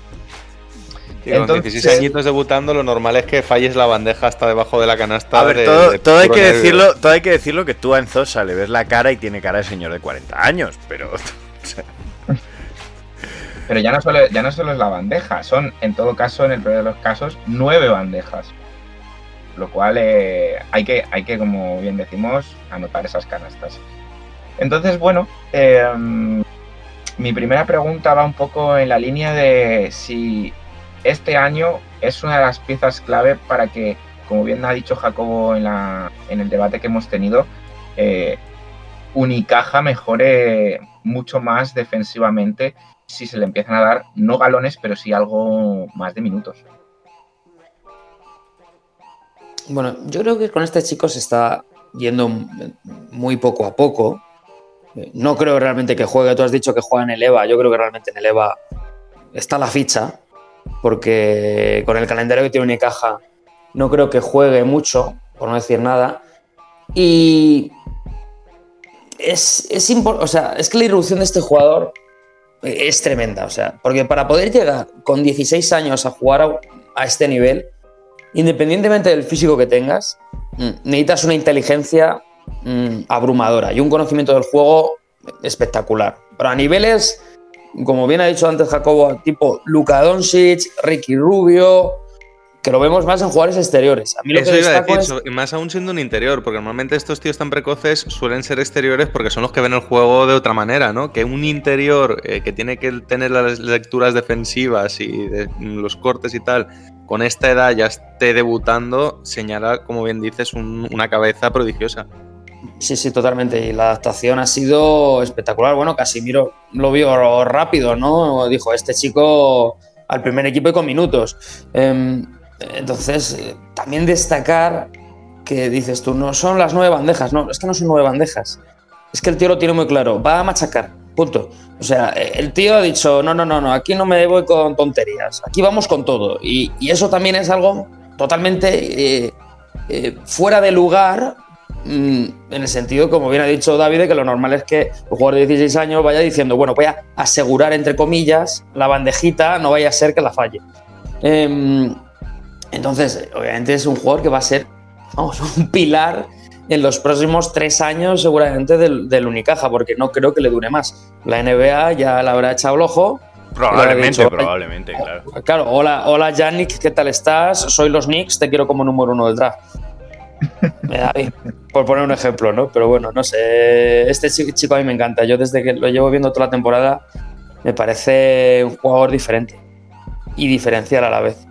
Sí, con Entonces- 16 añitos debutando, lo normal es que falles la bandeja hasta debajo de la canasta. A ver, de- todo, de todo hay que nervio. decirlo, todo hay que decirlo que tú a Enzosa le ves la cara y tiene cara de señor de 40 años, pero (laughs) Pero ya no, solo, ya no solo es la bandeja, son, en todo caso, en el peor de los casos, nueve bandejas. Lo cual eh, hay, que, hay que, como bien decimos, anotar esas canastas. Entonces, bueno, eh, mi primera pregunta va un poco en la línea de si este año es una de las piezas clave para que, como bien ha dicho Jacobo en, la, en el debate que hemos tenido, eh, Unicaja mejore mucho más defensivamente si se le empiezan a dar no galones, pero sí algo más de minutos. Bueno, yo creo que con este chico se está yendo muy poco a poco. No creo realmente que juegue. Tú has dicho que juega en el EVA. Yo creo que realmente en el EVA está la ficha. Porque con el calendario que tiene Unicaja, no creo que juegue mucho, por no decir nada. Y es, es, impor- o sea, es que la irrupción de este jugador es tremenda. O sea, porque para poder llegar con 16 años a jugar a, a este nivel, independientemente del físico que tengas, mm, necesitas una inteligencia mm, abrumadora y un conocimiento del juego espectacular. Pero a niveles, como bien ha dicho antes Jacobo, tipo Luka Doncic, Ricky Rubio, que lo vemos más en jugadores exteriores. A mí lo Eso que iba a decir, es- más aún siendo un interior, porque normalmente estos tíos tan precoces suelen ser exteriores porque son los que ven el juego de otra manera, ¿no? Que un interior eh, que tiene que tener las lecturas defensivas y de- los cortes y tal, con esta edad ya esté debutando, señala, como bien dices, un- una cabeza prodigiosa. Sí, sí, totalmente. Y la adaptación ha sido espectacular. Bueno, Casimiro lo vio rápido, ¿no? Dijo, este chico al primer equipo y con minutos. Em, entonces, eh, también destacar que dices tú, no son las nueve bandejas. No, es que no son nueve bandejas. Es que el tío lo tiene muy claro. Va a machacar. Punto. O sea, eh, el tío ha dicho, no, no, no, no, aquí no me voy con tonterías. Aquí vamos con todo. Y, y eso también es algo totalmente eh, fuera de lugar Mm, en el sentido, como bien ha dicho David, que lo normal es que un jugador de 16 años vaya diciendo, bueno, voy a asegurar, entre comillas, la bandejita, no vaya a ser que la falle. Em, entonces, obviamente es un jugador que va a ser, vamos, (laughs) un pilar en los próximos tres años seguramente del, del Unicaja, porque no creo que le dure más. La NBA ya le habrá echado el ojo. probablemente, dicho, probablemente, claro. Claro, hola, hola Yannick, ¿qué tal estás? Soy los Knicks, te quiero como número uno del draft. (laughs) Me da bien, por poner un ejemplo, ¿no? Pero bueno, no sé. Este chi- chico a mí me encanta. Yo desde que lo llevo viendo toda la temporada, me parece un jugador diferente y diferencial a la vez.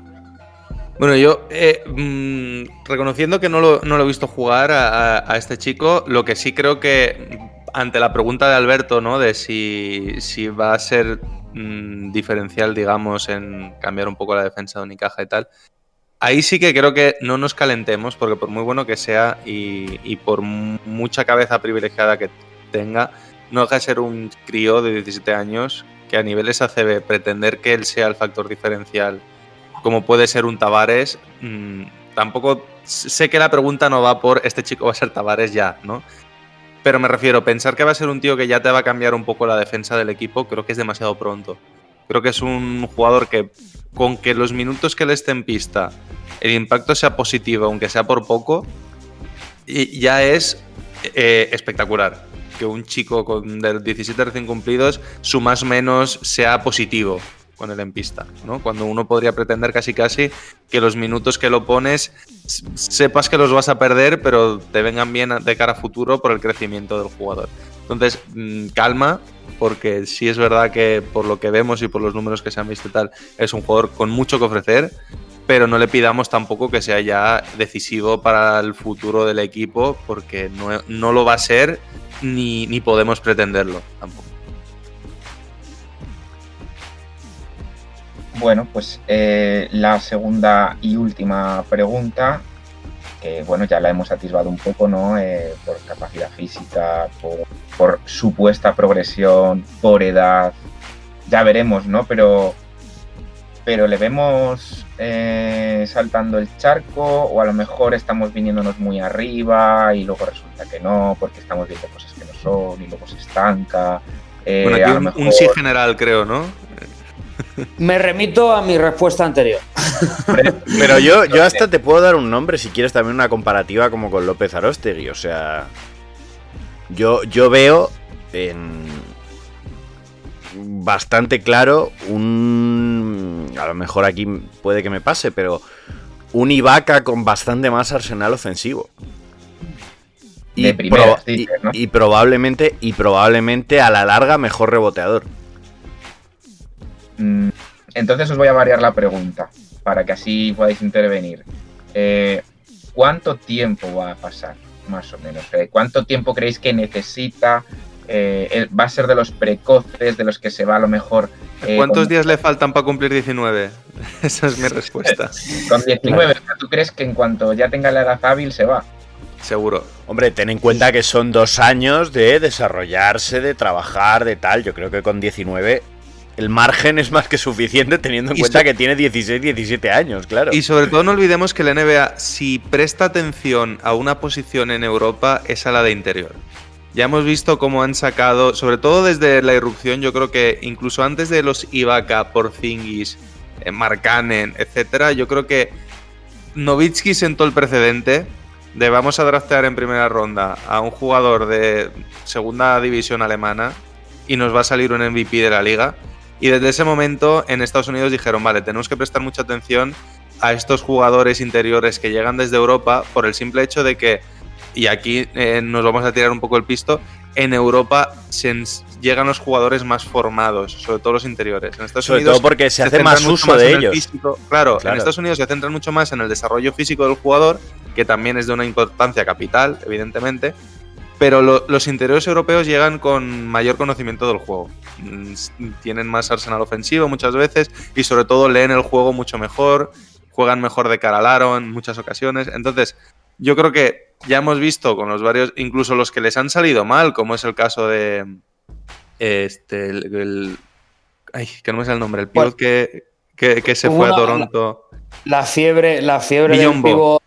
Bueno, yo, eh, mm, reconociendo que no lo, no lo he visto jugar a, este chico, lo que sí creo que, ante la pregunta de Alberto, ¿no? De si, si va a ser mm, diferencial, digamos, en cambiar un poco la defensa de Unicaja y tal, ahí sí que creo que no nos calentemos, porque por muy bueno que sea y, y por mu- mucha cabeza privilegiada que tenga, no deja de ser un crío de 17 años que a niveles ACB pretender que él sea el factor diferencial como puede ser un Tavares, mm, tampoco sé que la pregunta no va por este chico va a ser Tavares ya, ¿no? Pero me refiero, pensar que va a ser un tío que ya te va a cambiar un poco la defensa del equipo, creo que es demasiado pronto. Creo que es un jugador que, con que los minutos que le esté en pista, el impacto sea positivo, aunque sea por poco, y ya es eh, espectacular. Que un chico con de 17 recién cumplidos, su más menos sea positivo con él en pista, ¿no? Cuando uno podría pretender casi casi que los minutos que lo pones sepas que los vas a perder, pero te vengan bien de cara a futuro por el crecimiento del jugador. Entonces, mm, calma, porque sí es verdad que por lo que vemos y por los números que se han visto y tal, es un jugador con mucho que ofrecer, pero no le pidamos tampoco que sea ya decisivo para el futuro del equipo, porque no, no lo va a ser ni, ni podemos pretenderlo tampoco. Bueno, pues eh, la segunda y última pregunta, que bueno, ya la hemos atisbado un poco, ¿no? Eh, por capacidad física, por, por, supuesta progresión, por edad, ya veremos, ¿no? Pero, pero le vemos eh, saltando el charco o a lo mejor estamos viniéndonos muy arriba y luego resulta que no, porque estamos viendo cosas que no son y luego se estanca. Eh, bueno, aquí un, mejor... un sí general, creo, ¿no? Me remito a mi respuesta anterior. Pero yo, yo hasta te puedo dar un nombre si quieres también una comparativa como con López Arostegui. O sea, yo, yo veo en bastante claro un... A lo mejor aquí puede que me pase, pero un Ibaka con bastante más arsenal ofensivo. Y, primera, pro, y, ¿no? y, probablemente y probablemente a la larga mejor reboteador. Mm, entonces os voy a variar la pregunta para que así podáis intervenir. Eh, ¿Cuánto tiempo va a pasar, más o menos? Eh, ¿Cuánto tiempo creéis que necesita? Eh, ¿Va a ser de los precoces, de los que se va a lo mejor? ¿Cuántos con... días le faltan para cumplir 19? (laughs) Esa es mi respuesta. con 19, ¿tú crees que en cuanto ya tenga la edad hábil se va? Seguro. Hombre, ten en cuenta que son dos años de desarrollarse, de trabajar, de tal. Yo creo que con 19 el margen es más que suficiente teniendo en y cuenta so que tiene 16, 17 años, claro. Y sobre todo no olvidemos que la NBA, si presta atención a una posición en Europa, es a la de interior. Ya hemos visto cómo han sacado, sobre todo desde la irrupción, yo creo que incluso antes de los Ibaka, Porzingis, eh, Markanen, etcétera, yo creo que Novitsky sentó el precedente de vamos a draftear en primera ronda a un jugador de segunda división alemana y nos va a salir un MVP de la liga. Y desde ese momento en Estados Unidos dijeron, vale, tenemos que prestar mucha atención a estos jugadores interiores que llegan desde Europa por el simple hecho de que, y aquí eh, nos vamos a tirar un poco el pisto, en Europa se llegan los jugadores más formados, sobre todo los interiores. En Estados sobre Unidos todo porque se, se hace más uso de ellos. Físico. Claro, claro, en Estados Unidos se centran mucho más en el desarrollo físico del jugador, que también es de una importancia capital, evidentemente, pero lo, los interiores europeos llegan con mayor conocimiento del juego. Tienen más arsenal ofensivo muchas veces y sobre todo leen el juego mucho mejor, juegan mejor de cara al aro en muchas ocasiones. Entonces, yo creo que ya hemos visto con los varios, incluso los que les han salido mal, como es el caso de este, el, el ay, que no me sé el nombre, el pivot que, que, que, se fue a Toronto. La, la fiebre, la fiebre Billombo. del pivot.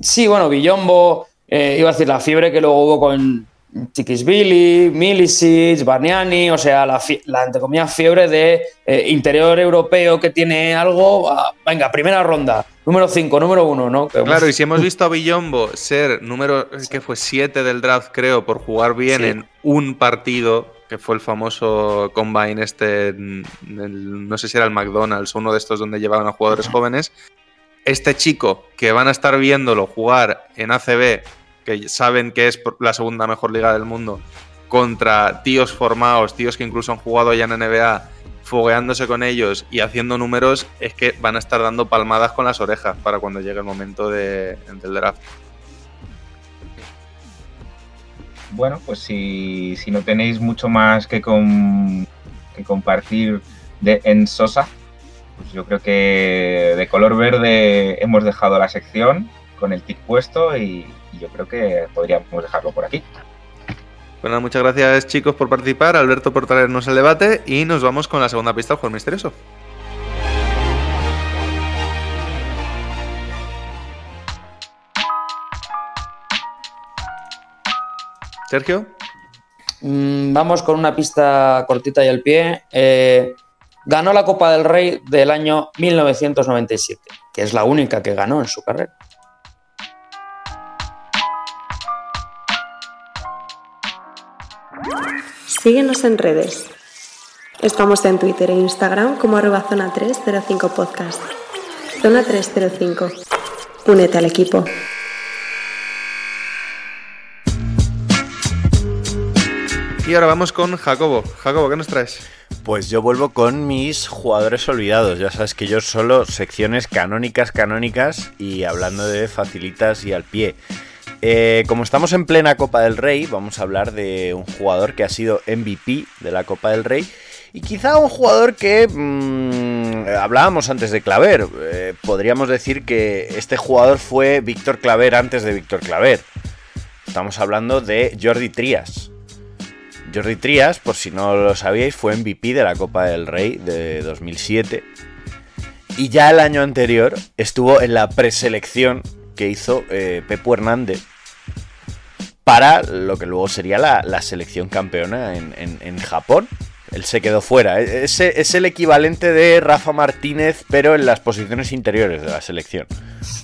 Sí, bueno, Villombo, eh, iba a decir la fiebre que luego hubo con Chiquisvili, Milicic, Barniani, o sea, la, la entre comillas fiebre de eh, interior europeo que tiene algo. Uh, venga, primera ronda, número 5, número 1, ¿no? Claro, y si hemos visto a Villombo ser número que fue 7 del draft, creo, por jugar bien sí. en un partido, que fue el famoso combine este, el, no sé si era el McDonald's, uno de estos donde llevaban a jugadores jóvenes. Este chico que van a estar viéndolo jugar en ACB que saben que es la segunda mejor liga del mundo, contra tíos formados, tíos que incluso han jugado ya en NBA, fogueándose con ellos y haciendo números, es que van a estar dando palmadas con las orejas para cuando llegue el momento de, del draft. Bueno, pues si, si no tenéis mucho más que, que compartir de, en Sosa, pues yo creo que de color verde hemos dejado la sección con el tic puesto y, y yo creo que podríamos dejarlo por aquí. Bueno, muchas gracias chicos por participar, Alberto por traernos el debate y nos vamos con la segunda pista del juego misterioso. Sergio. Mm, vamos con una pista cortita y al pie. Eh, ganó la Copa del Rey del año 1997, que es la única que ganó en su carrera. Síguenos en redes. Estamos en Twitter e Instagram como arroba zona 305 podcast. Zona 305. Únete al equipo. Y ahora vamos con Jacobo. Jacobo, ¿qué nos traes? Pues yo vuelvo con mis jugadores olvidados. Ya sabes que yo solo secciones canónicas, canónicas y hablando de facilitas y al pie. Eh, como estamos en plena Copa del Rey, vamos a hablar de un jugador que ha sido MVP de la Copa del Rey y quizá un jugador que mmm, hablábamos antes de Claver. Eh, podríamos decir que este jugador fue Víctor Claver antes de Víctor Claver. Estamos hablando de Jordi Trías. Jordi Trías, por si no lo sabíais, fue MVP de la Copa del Rey de 2007. Y ya el año anterior estuvo en la preselección que hizo eh, Pepo Hernández para lo que luego sería la, selección campeona en, Japón. Él se quedó fuera. Es, es, el equivalente de Rafa Martínez, pero en las posiciones interiores de la selección.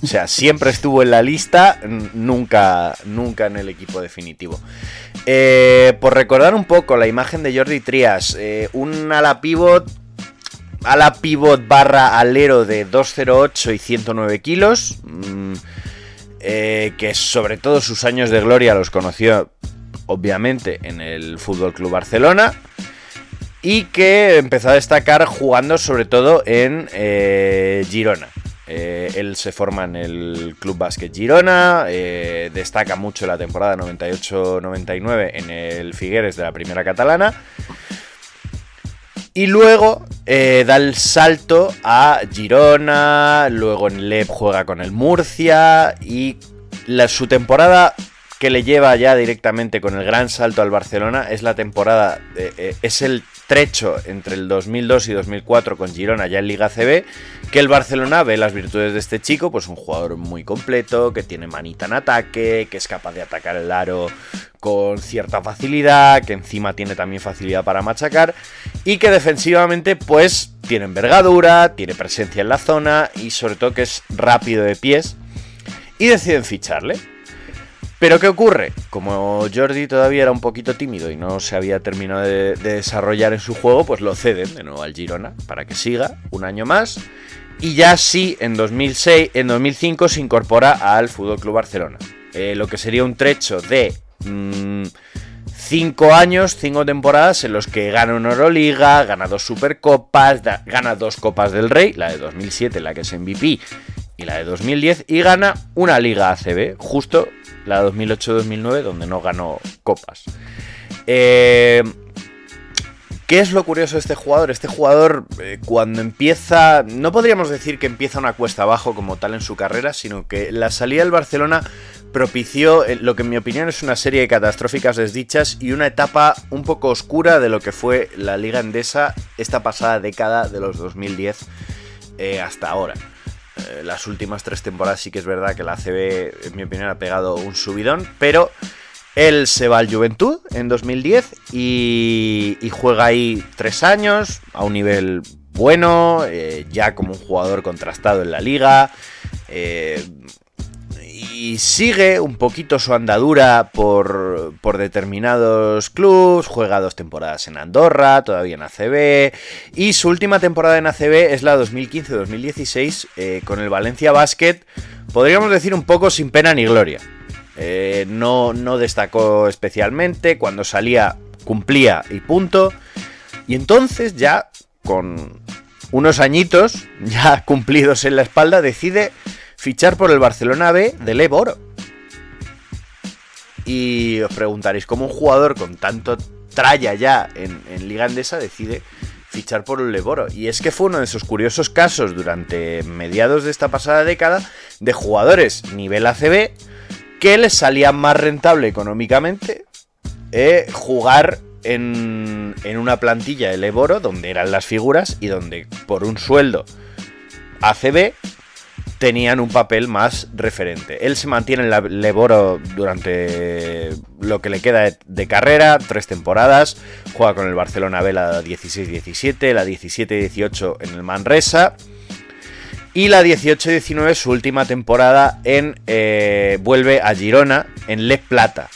O sea, siempre estuvo en la lista, nunca, nunca en el equipo definitivo. Eh, por recordar un poco la imagen de Jordi Trias, eh, un ala pivot, ala pivot barra alero de 208 y 109 kilos. Mmm, eh, que sobre todo sus años de gloria los conoció obviamente en el Fútbol Club Barcelona y que empezó a destacar jugando sobre todo en eh, Girona. Eh, él se forma en el Club Básquet Girona, eh, destaca mucho la temporada 98-99 en el Figueres de la Primera Catalana. Y luego da el salto a Girona, luego en LEP juega con el Murcia y su temporada que le lleva ya directamente con el gran salto al Barcelona es la temporada, es el entre el 2002 y 2004 con Girona ya en Liga CB, que el Barcelona ve las virtudes de este chico, pues un jugador muy completo, que tiene manita en ataque, que es capaz de atacar el aro con cierta facilidad, que encima tiene también facilidad para machacar y que defensivamente pues tiene envergadura, tiene presencia en la zona y sobre todo que es rápido de pies y deciden ficharle. Pero ¿qué ocurre? Como Jordi todavía era un poquito tímido y no se había terminado de, de, desarrollar en su juego, pues lo ceden de nuevo al Girona para que siga un año más. Y ya sí, en 2006, en 2005 se incorpora al Fútbol Club Barcelona. Eh, lo que sería un trecho de 5 mmm, años, 5 temporadas en los que gana una Euroliga, gana dos Supercopas, gana dos Copas del Rey, la de 2007, la que es MVP, y la de 2010, y gana una Liga ACB, justo la 2008-2009, donde no ganó copas. Eh, ¿Qué es lo curioso de este jugador? Este jugador, eh, cuando empieza, no podríamos decir que empieza una cuesta abajo como tal en su carrera, sino que la salida del Barcelona propició eh, lo que en mi opinión es una serie de catastróficas desdichas y una etapa un poco oscura de lo que fue la Liga Endesa esta pasada década de los 2010 eh, hasta ahora las últimas tres temporadas sí que es verdad que la CB, en mi opinión, ha pegado un subidón, pero él se va al Juventud en 2010 y, y juega ahí tres años a un nivel bueno, eh, ya como un jugador contrastado en la liga. Eh, y sigue un poquito su andadura por, por, determinados clubes, juega dos temporadas en Andorra, todavía en ACB, y su última temporada en ACB es la 2015-2016 eh, con el Valencia Basket, podríamos decir un poco sin pena ni gloria. Eh, no, no destacó especialmente, cuando salía cumplía y punto, y entonces ya con unos añitos (laughs) ya cumplidos en la espalda decide fichar por el Barcelona B de Leboro. Y os preguntaréis cómo un jugador con tanto tralla ya en, Liga Andesa decide fichar por el Leboro. Y es que fue uno de esos curiosos casos durante mediados de esta pasada década de jugadores nivel ACB que les salía más rentable económicamente eh, jugar en, en, una plantilla de Leboro donde eran las figuras y donde por un sueldo ACB tenían un papel más referente. Él se mantiene en la Leboro durante lo que le queda de, carrera, tres temporadas, juega con el Barcelona B la 16-17, la 17-18 en el Manresa. Y la 18-19, su última temporada, en eh, vuelve a Girona en Les Plata.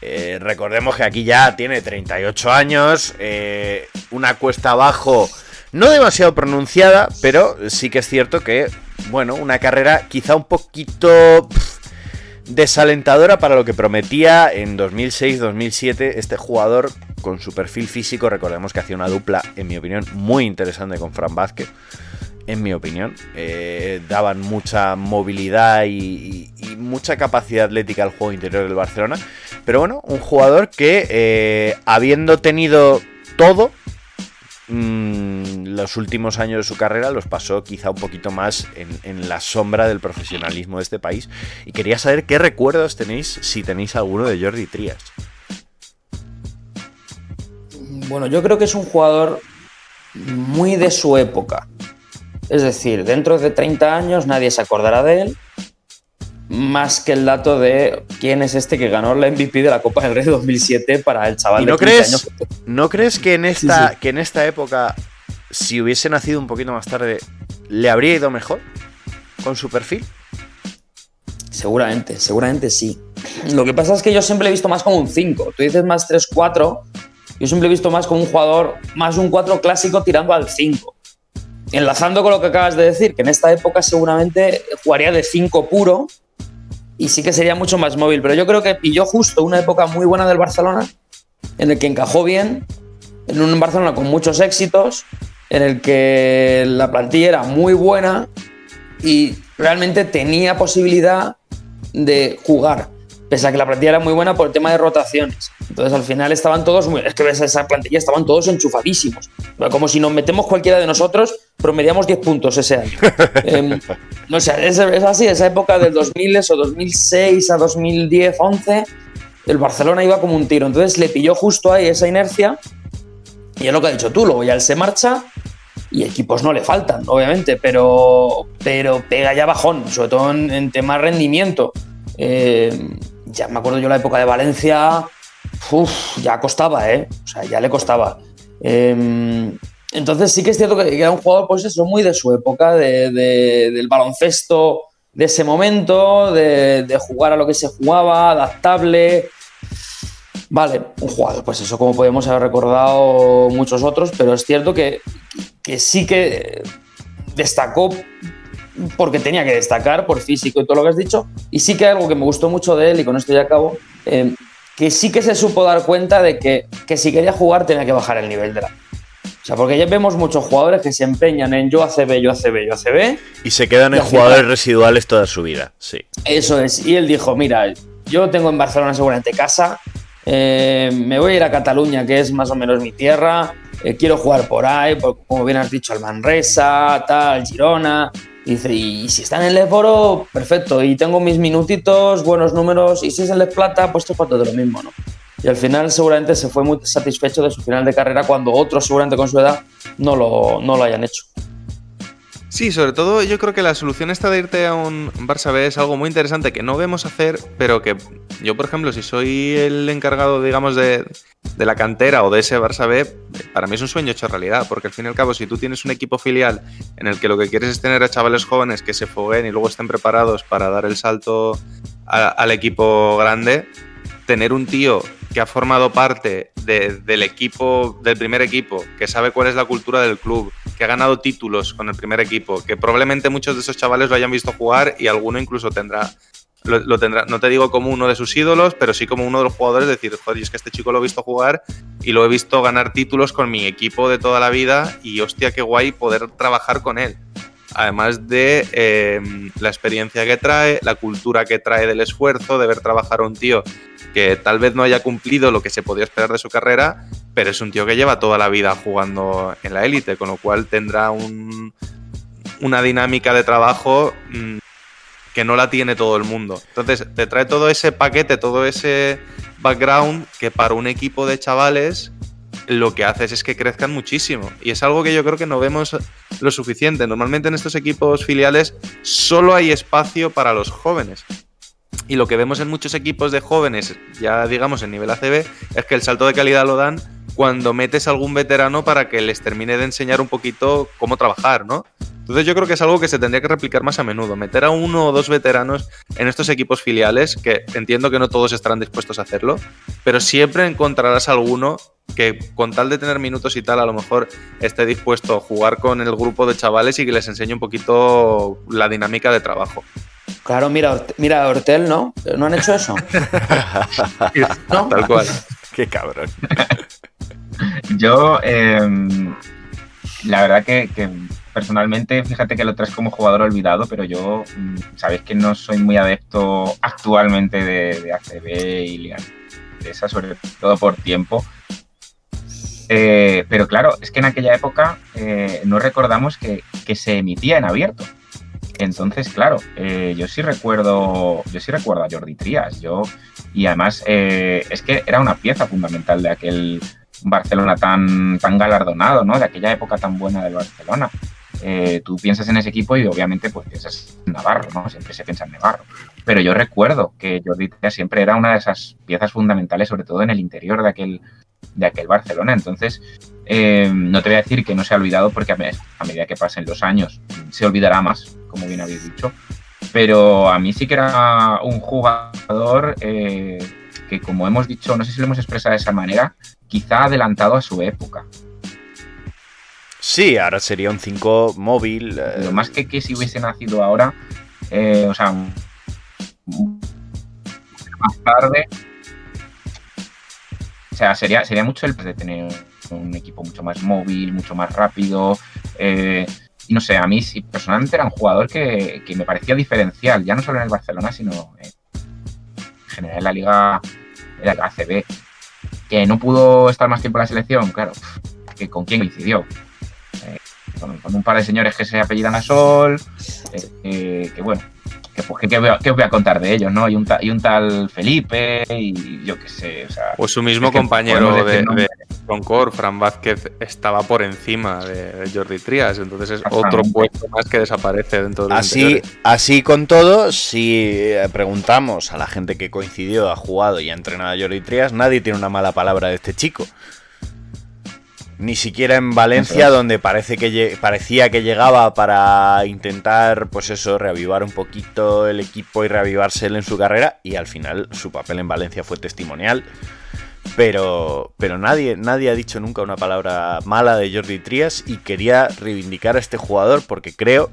Eh, recordemos que aquí ya tiene 38 años, eh, una cuesta abajo no demasiado pronunciada, pero sí que es cierto que bueno, una carrera quizá un poquito... Desalentadora para lo que prometía en 2006-2007 este jugador con su perfil físico. Recordemos que hacía una dupla, en mi opinión, muy interesante con Fran Vázquez. En mi opinión, eh, daban mucha movilidad y, y, mucha capacidad atlética al juego interior del Barcelona. Pero bueno, un jugador que, eh, habiendo tenido todo, mmm, los últimos años de su carrera los pasó quizá un poquito más en, en, la sombra del profesionalismo de este país. Y quería saber qué recuerdos tenéis, si tenéis alguno de Jordi Trías. Bueno, yo creo que es un jugador muy de su época. Es decir, dentro de 30 años nadie se acordará de él, más que el dato de quién es este que ganó la MVP de la Copa del Rey 2007 para el chaval ¿Y no de 15 crees, años. ¿No crees que en esta, Sí, sí. que en esta época, si hubiese nacido un poquito más tarde, le habría ido mejor con su perfil? Seguramente, seguramente sí. Lo que pasa es que yo siempre he visto más como un 5. Tú dices más 3-4. Yo siempre he visto más como un jugador, más un 4 clásico tirando al 5. Enlazando con lo que acabas de decir, que en esta época seguramente jugaría de 5 puro y sí que sería mucho más móvil. Pero yo creo que pilló justo una época muy buena del Barcelona, en el que encajó bien, en un Barcelona con muchos éxitos, en el que la plantilla era muy buena y realmente tenía posibilidad de jugar, pese a que la plantilla era muy buena por el tema de rotaciones. Entonces al final estaban todos muy. Es que ves esa plantilla, estaban todos enchufadísimos. Como si nos metemos cualquiera de nosotros, promediamos 10 puntos ese año. (laughs) Eh, no sé, es, es así, esa época del 2000 o 2006 a 2010, 11, el Barcelona iba como un tiro. Entonces le pilló justo ahí esa inercia. Y es lo que has dicho tú, luego ya él se marcha y equipos no le faltan, obviamente, pero, pero pega ya bajón, sobre todo en, en tema rendimiento. Eh, ya me acuerdo yo la época de Valencia, ya costaba, ¿eh? O sea, ya le costaba. Eh, entonces sí que es cierto que, era un jugador, pues eso, muy de su época, de, del baloncesto de ese momento, de, de, jugar a lo que se jugaba, adaptable. Vale, un jugador, pues eso como podemos haber recordado muchos otros, pero es cierto que, que sí que destacó porque tenía que destacar por físico y todo lo que has dicho. Y sí que algo que me gustó mucho de él, y con esto ya acabo, eh, que sí que se supo dar cuenta de que, que, si quería jugar tenía que bajar el nivel de la. O sea, porque ya vemos muchos jugadores que se empeñan en yo ACB, yo ACB, yo ACB. Y se quedan y en jugadores residuales toda su vida, sí. Eso es. Y él dijo, mira, yo tengo en Barcelona seguramente casa, eh, me voy a ir a Cataluña, que es más o menos mi tierra, eh, quiero jugar por ahí, por, como bien has dicho, al Manresa, tal, Girona. Dice, y si está en el Lesboro, perfecto, y tengo mis minutitos, buenos números, y si es Les Plata, pues te cuento de lo mismo, ¿no? Y al final seguramente se fue muy satisfecho de su final de carrera cuando otros seguramente con su edad no lo, no lo hayan hecho. Sí, sobre todo yo creo que la solución esta de irte a un Barça B es algo muy interesante que no vemos hacer, pero que yo, por ejemplo, si soy el encargado, digamos, de, de, la cantera o de ese Barça B, para mí es un sueño hecho realidad, porque al fin y al cabo, si tú tienes un equipo filial en el que lo que quieres es tener a chavales jóvenes que se foguen y luego estén preparados para dar el salto al equipo grande, tener un tío que ha formado parte de, del equipo, del primer equipo, que sabe cuál es la cultura del club, ha ganado títulos con el primer equipo, que probablemente muchos de esos chavales lo hayan visto jugar y alguno incluso tendrá, lo, lo tendrá, no te digo como uno de sus ídolos, pero sí como uno de los jugadores, decir, joder, es que este chico lo he visto jugar y lo he visto ganar títulos con mi equipo de toda la vida y hostia, qué guay poder trabajar con él además de eh, la experiencia que trae, la cultura que trae del esfuerzo, de ver trabajar a un tío que tal vez no haya cumplido lo que se podía esperar de su carrera, pero es un tío que lleva toda la vida jugando en la élite, con lo cual tendrá un, una dinámica de trabajo mmm, que no la tiene todo el mundo. Entonces, te trae todo ese paquete, todo ese background que para un equipo de chavales lo que haces es que crezcan muchísimo. Y es algo que yo creo que no vemos lo suficiente. Normalmente en estos equipos filiales solo hay espacio para los jóvenes. Y lo que vemos en muchos equipos de jóvenes, ya digamos en nivel ACB, es que el salto de calidad lo dan cuando metes a algún veterano para que les termine de enseñar un poquito cómo trabajar, ¿no? Entonces yo creo que es algo que se tendría que replicar más a menudo, meter a uno o dos veteranos en estos equipos filiales, que entiendo que no todos estarán dispuestos a hacerlo, pero siempre encontrarás alguno que con tal de tener minutos y tal, a lo mejor esté dispuesto a jugar con el grupo de chavales y que les enseñe un poquito la dinámica de trabajo. Claro, mira, Hort- mira Hortel, ¿no? ¿No han hecho eso? (laughs) ¿No? Tal cual. (laughs) Qué cabrón. Yo, eh, la verdad que, que personalmente, fíjate que lo traes como jugador olvidado, pero yo, mm, sabéis que no soy muy adepto actualmente de, de ACB y Liga Endesa, sobre todo por tiempo. Eh, pero claro, es que en aquella época eh, no recordamos que, que se emitía en abierto. Entonces, claro, eh, yo sí recuerdo, yo sí recuerdo a Jordi Trías, yo y además eh, es que era una pieza fundamental de aquel Barcelona tan, tan galardonado, ¿no? De aquella época tan buena del Barcelona. Eh, tú piensas en ese equipo y obviamente pues piensas en Navarro, ¿no? Siempre se piensa en Navarro. Pero yo recuerdo que Jordi Trías siempre era una de esas piezas fundamentales, sobre todo en el interior de aquel, de aquel Barcelona. Entonces, eh, no te voy a decir que no se ha olvidado porque a, me- a medida que pasen los años se olvidará más, como bien habéis dicho. Pero a mí sí que era un jugador eh, que, como hemos dicho, no sé si lo hemos expresado de esa manera, quizá adelantado a su época. Sí, ahora sería un 5 móvil. eh, Lo más que, que si hubiese nacido ahora, o sea, más tarde. O sea, sería, sería mucho el de tener un equipo mucho más móvil, mucho más rápido. eh, y no sé, a mí sí, personalmente era un jugador que, me parecía diferencial, ya no solo en el Barcelona, sino en general en la liga, en la ACB. Que no pudo estar más tiempo en la selección, claro, que con quién coincidió. Eh, con, con un par de señores que se apellidan a Sol, eh, eh, que bueno, que, pues, que, que voy a, que os voy a contar de ellos, ¿no? Y un, ta- y un tal Felipe, y yo qué sé, o sea. Pues su mismo que compañero de, de Concord, Fran Vázquez, estaba por encima de Jordi Trías. Entonces es otro puesto más que desaparece dentro de Así, interiores. así con todo, si eh, preguntamos a la gente que coincidió, ha jugado y ha entrenado a Jordi Trías, nadie tiene una mala palabra de este chico. Ni siquiera en Valencia, es. donde parece que parecía que llegaba para intentar, pues eso, reavivar un poquito el equipo y reavivarse él en su carrera. Y al final su papel en Valencia fue testimonial. Pero, pero nadie, nadie ha dicho nunca una palabra mala de Jordi Trías y quería reivindicar a este jugador porque creo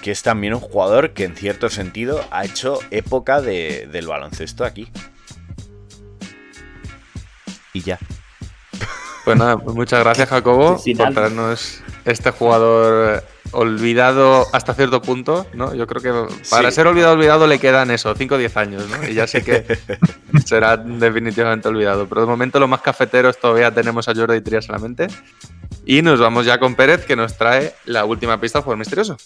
que es también un jugador que en cierto sentido ha hecho época de- del baloncesto aquí. Y ya. Pues nada, pues muchas gracias Jacobo por traernos este jugador olvidado hasta cierto punto, ¿no? Yo creo que para Sí. ser olvidado, olvidado le quedan eso, 5 o 10 años, ¿no? Y ya sé que (laughs) será definitivamente olvidado. Pero de momento los más cafeteros todavía tenemos a Jordi Trias en la mente. Y nos vamos ya con Pérez, que nos trae la última pista jugador misterioso.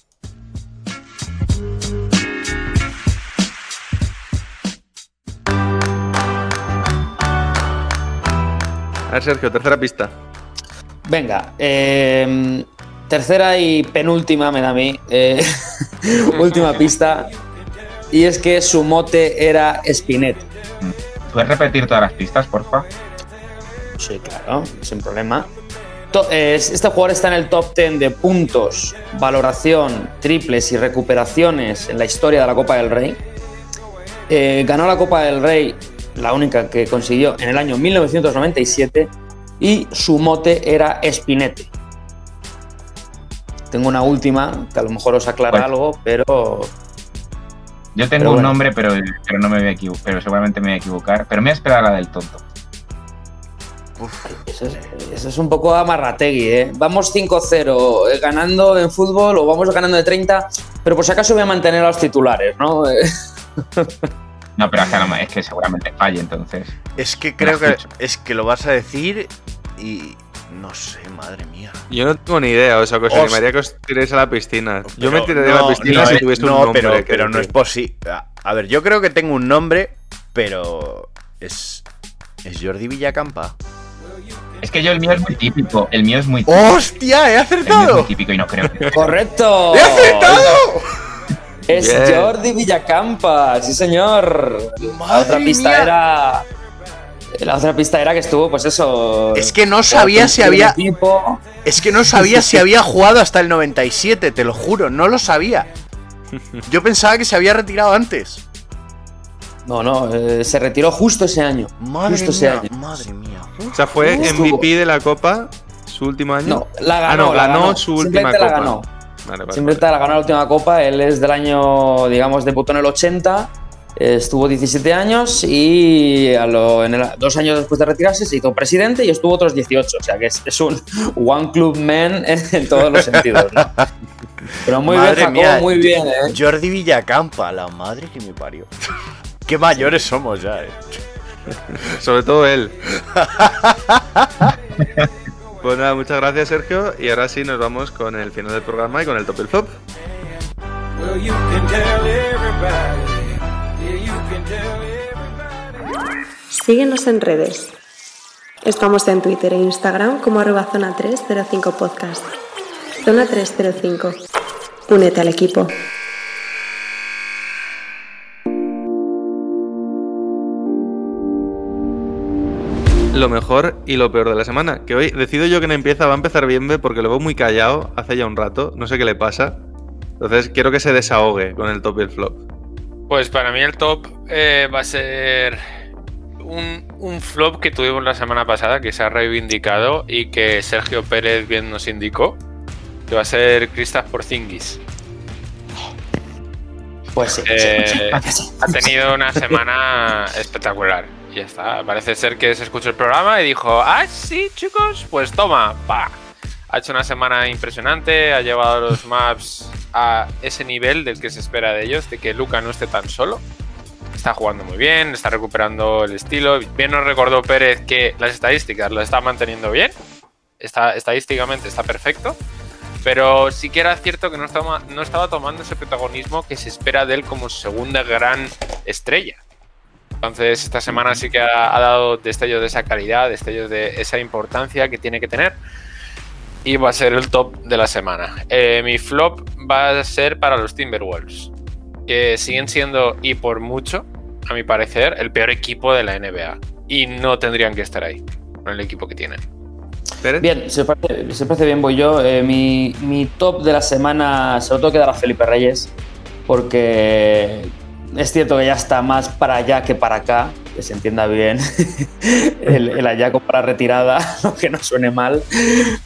A ver, Sergio, tercera pista. Venga, eh, tercera y penúltima me da a mí. eh, (laughs) última pista. Y es que su mote era Spinetta. ¿Puedes repetir todas las pistas, porfa? Sí, claro, sin problema. Eh, Este jugador está en el top 10 de puntos, valoración, triples y recuperaciones en la historia de la Copa del Rey. Eh, ganó la Copa del Rey, la única que consiguió, en el año 1997 y su mote era Spinete. Tengo una última que a lo mejor os aclara ¿Cuál? algo, pero Yo tengo Pero un bueno. nombre, pero, pero no me voy a equivocar, pero seguramente me voy a equivocar. Pero me voy a esperar a la del tonto. Eso es, eso es un poco amarrategui, ¿eh? Vamos 5-0 eh, ganando en fútbol o vamos ganando de 30, pero por si acaso voy a mantener a los titulares, ¿no? (laughs) No, pero es que, no, es que seguramente falle, entonces. Es que creo que es que lo vas a decir y no sé, madre mía. Yo no tengo ni idea, o sea, que os Os- animaría que os tiréis a la piscina. Yo me tiraría a la no, piscina no, si tuviese no, un nombre. pero, no es posible. A ver, yo creo que tengo un nombre, pero es es Jordi Villacampa. Es que yo el mío es muy típico. El mío es muy típico. ¡Hostia! ¡He El mío es muy acertado! típico y no creo que. (laughs) ¡Correcto! ¡He acertado! Es Bien. Jordi Villacampa, sí señor. la otra pista mía. era. La otra pista era que estuvo, pues eso. Es que no sabía si había equipo. es que no sabía si (laughs) había jugado hasta el 97, te lo juro, no lo sabía. Yo pensaba que se había retirado antes. No, no, eh, se retiró justo ese año. Madre justo ese mía, año. madre mía. O sea, fue Estuvo- MVP de la Copa su último año. No, la Ah, ganó. no, la ganó ganó. su última la copa. ganó. Vale, vale, Siempre vale. está ganó la última copa. Él es del año, digamos, debutó en el 80. eh, Estuvo 17 años y a lo- en el- dos años después de retirarse se hizo presidente y estuvo otros 18. O sea que es, es un one club man en, en todos los sentidos. ¿no? Pero muy Madre bien, Jacobo, mía, muy bien. ¿eh? Jordi Villacampa, la madre que me parió. (laughs) Qué mayores somos ya, eh. Sobre todo él. (laughs) pues nada, muchas gracias Sergio. Y ahora sí nos vamos con el final del programa y con el top y el flop. Síguenos en redes. Estamos en Twitter e Instagram como arroba zona 305 podcast. Zona 305. Únete al equipo. Lo mejor y lo peor de la semana. Que hoy decido yo que no empieza, va a empezar bien porque lo veo muy callado hace ya un rato. No sé qué le pasa. Entonces quiero que se desahogue con el top y el flop. Pues para mí el top eh, va a ser un, un flop que tuvimos la semana pasada, que se ha reivindicado y que Sergio Pérez bien nos indicó, que va a ser Kristaps Porzingis. Pues sí. Eh, ha tenido una semana espectacular. Ya está. Parece ser que se escuchó el programa y dijo, ah, sí, chicos, pues toma, pa. Ha hecho una semana impresionante, ha llevado los (laughs) maps a ese nivel del que se espera de ellos, de que Luca no esté tan solo. Está jugando muy bien, está recuperando el estilo. Bien nos recordó Pérez que las estadísticas las está manteniendo bien. Está, estadísticamente está perfecto. Pero sí que era cierto que no estaba, no estaba tomando ese protagonismo que se espera de él como segunda gran estrella. Entonces, esta semana sí que ha, ha dado destellos de esa calidad, destellos de esa importancia que tiene que tener. Y va a ser el top de la semana. Eh, mi flop va a ser para los Timberwolves, que siguen siendo, y por mucho, a mi parecer, el peor equipo de la NBA. Y no tendrían que estar ahí, con el equipo que tienen. ¿Pérez? Bien, se parece, se parece bien, voy yo. Eh, mi, mi top de la semana se lo tengo que dar a Felipe Reyes, porque es cierto que ya está más para allá que para acá, que se entienda bien (laughs) el, el allá para retirada, (laughs) que no suene mal.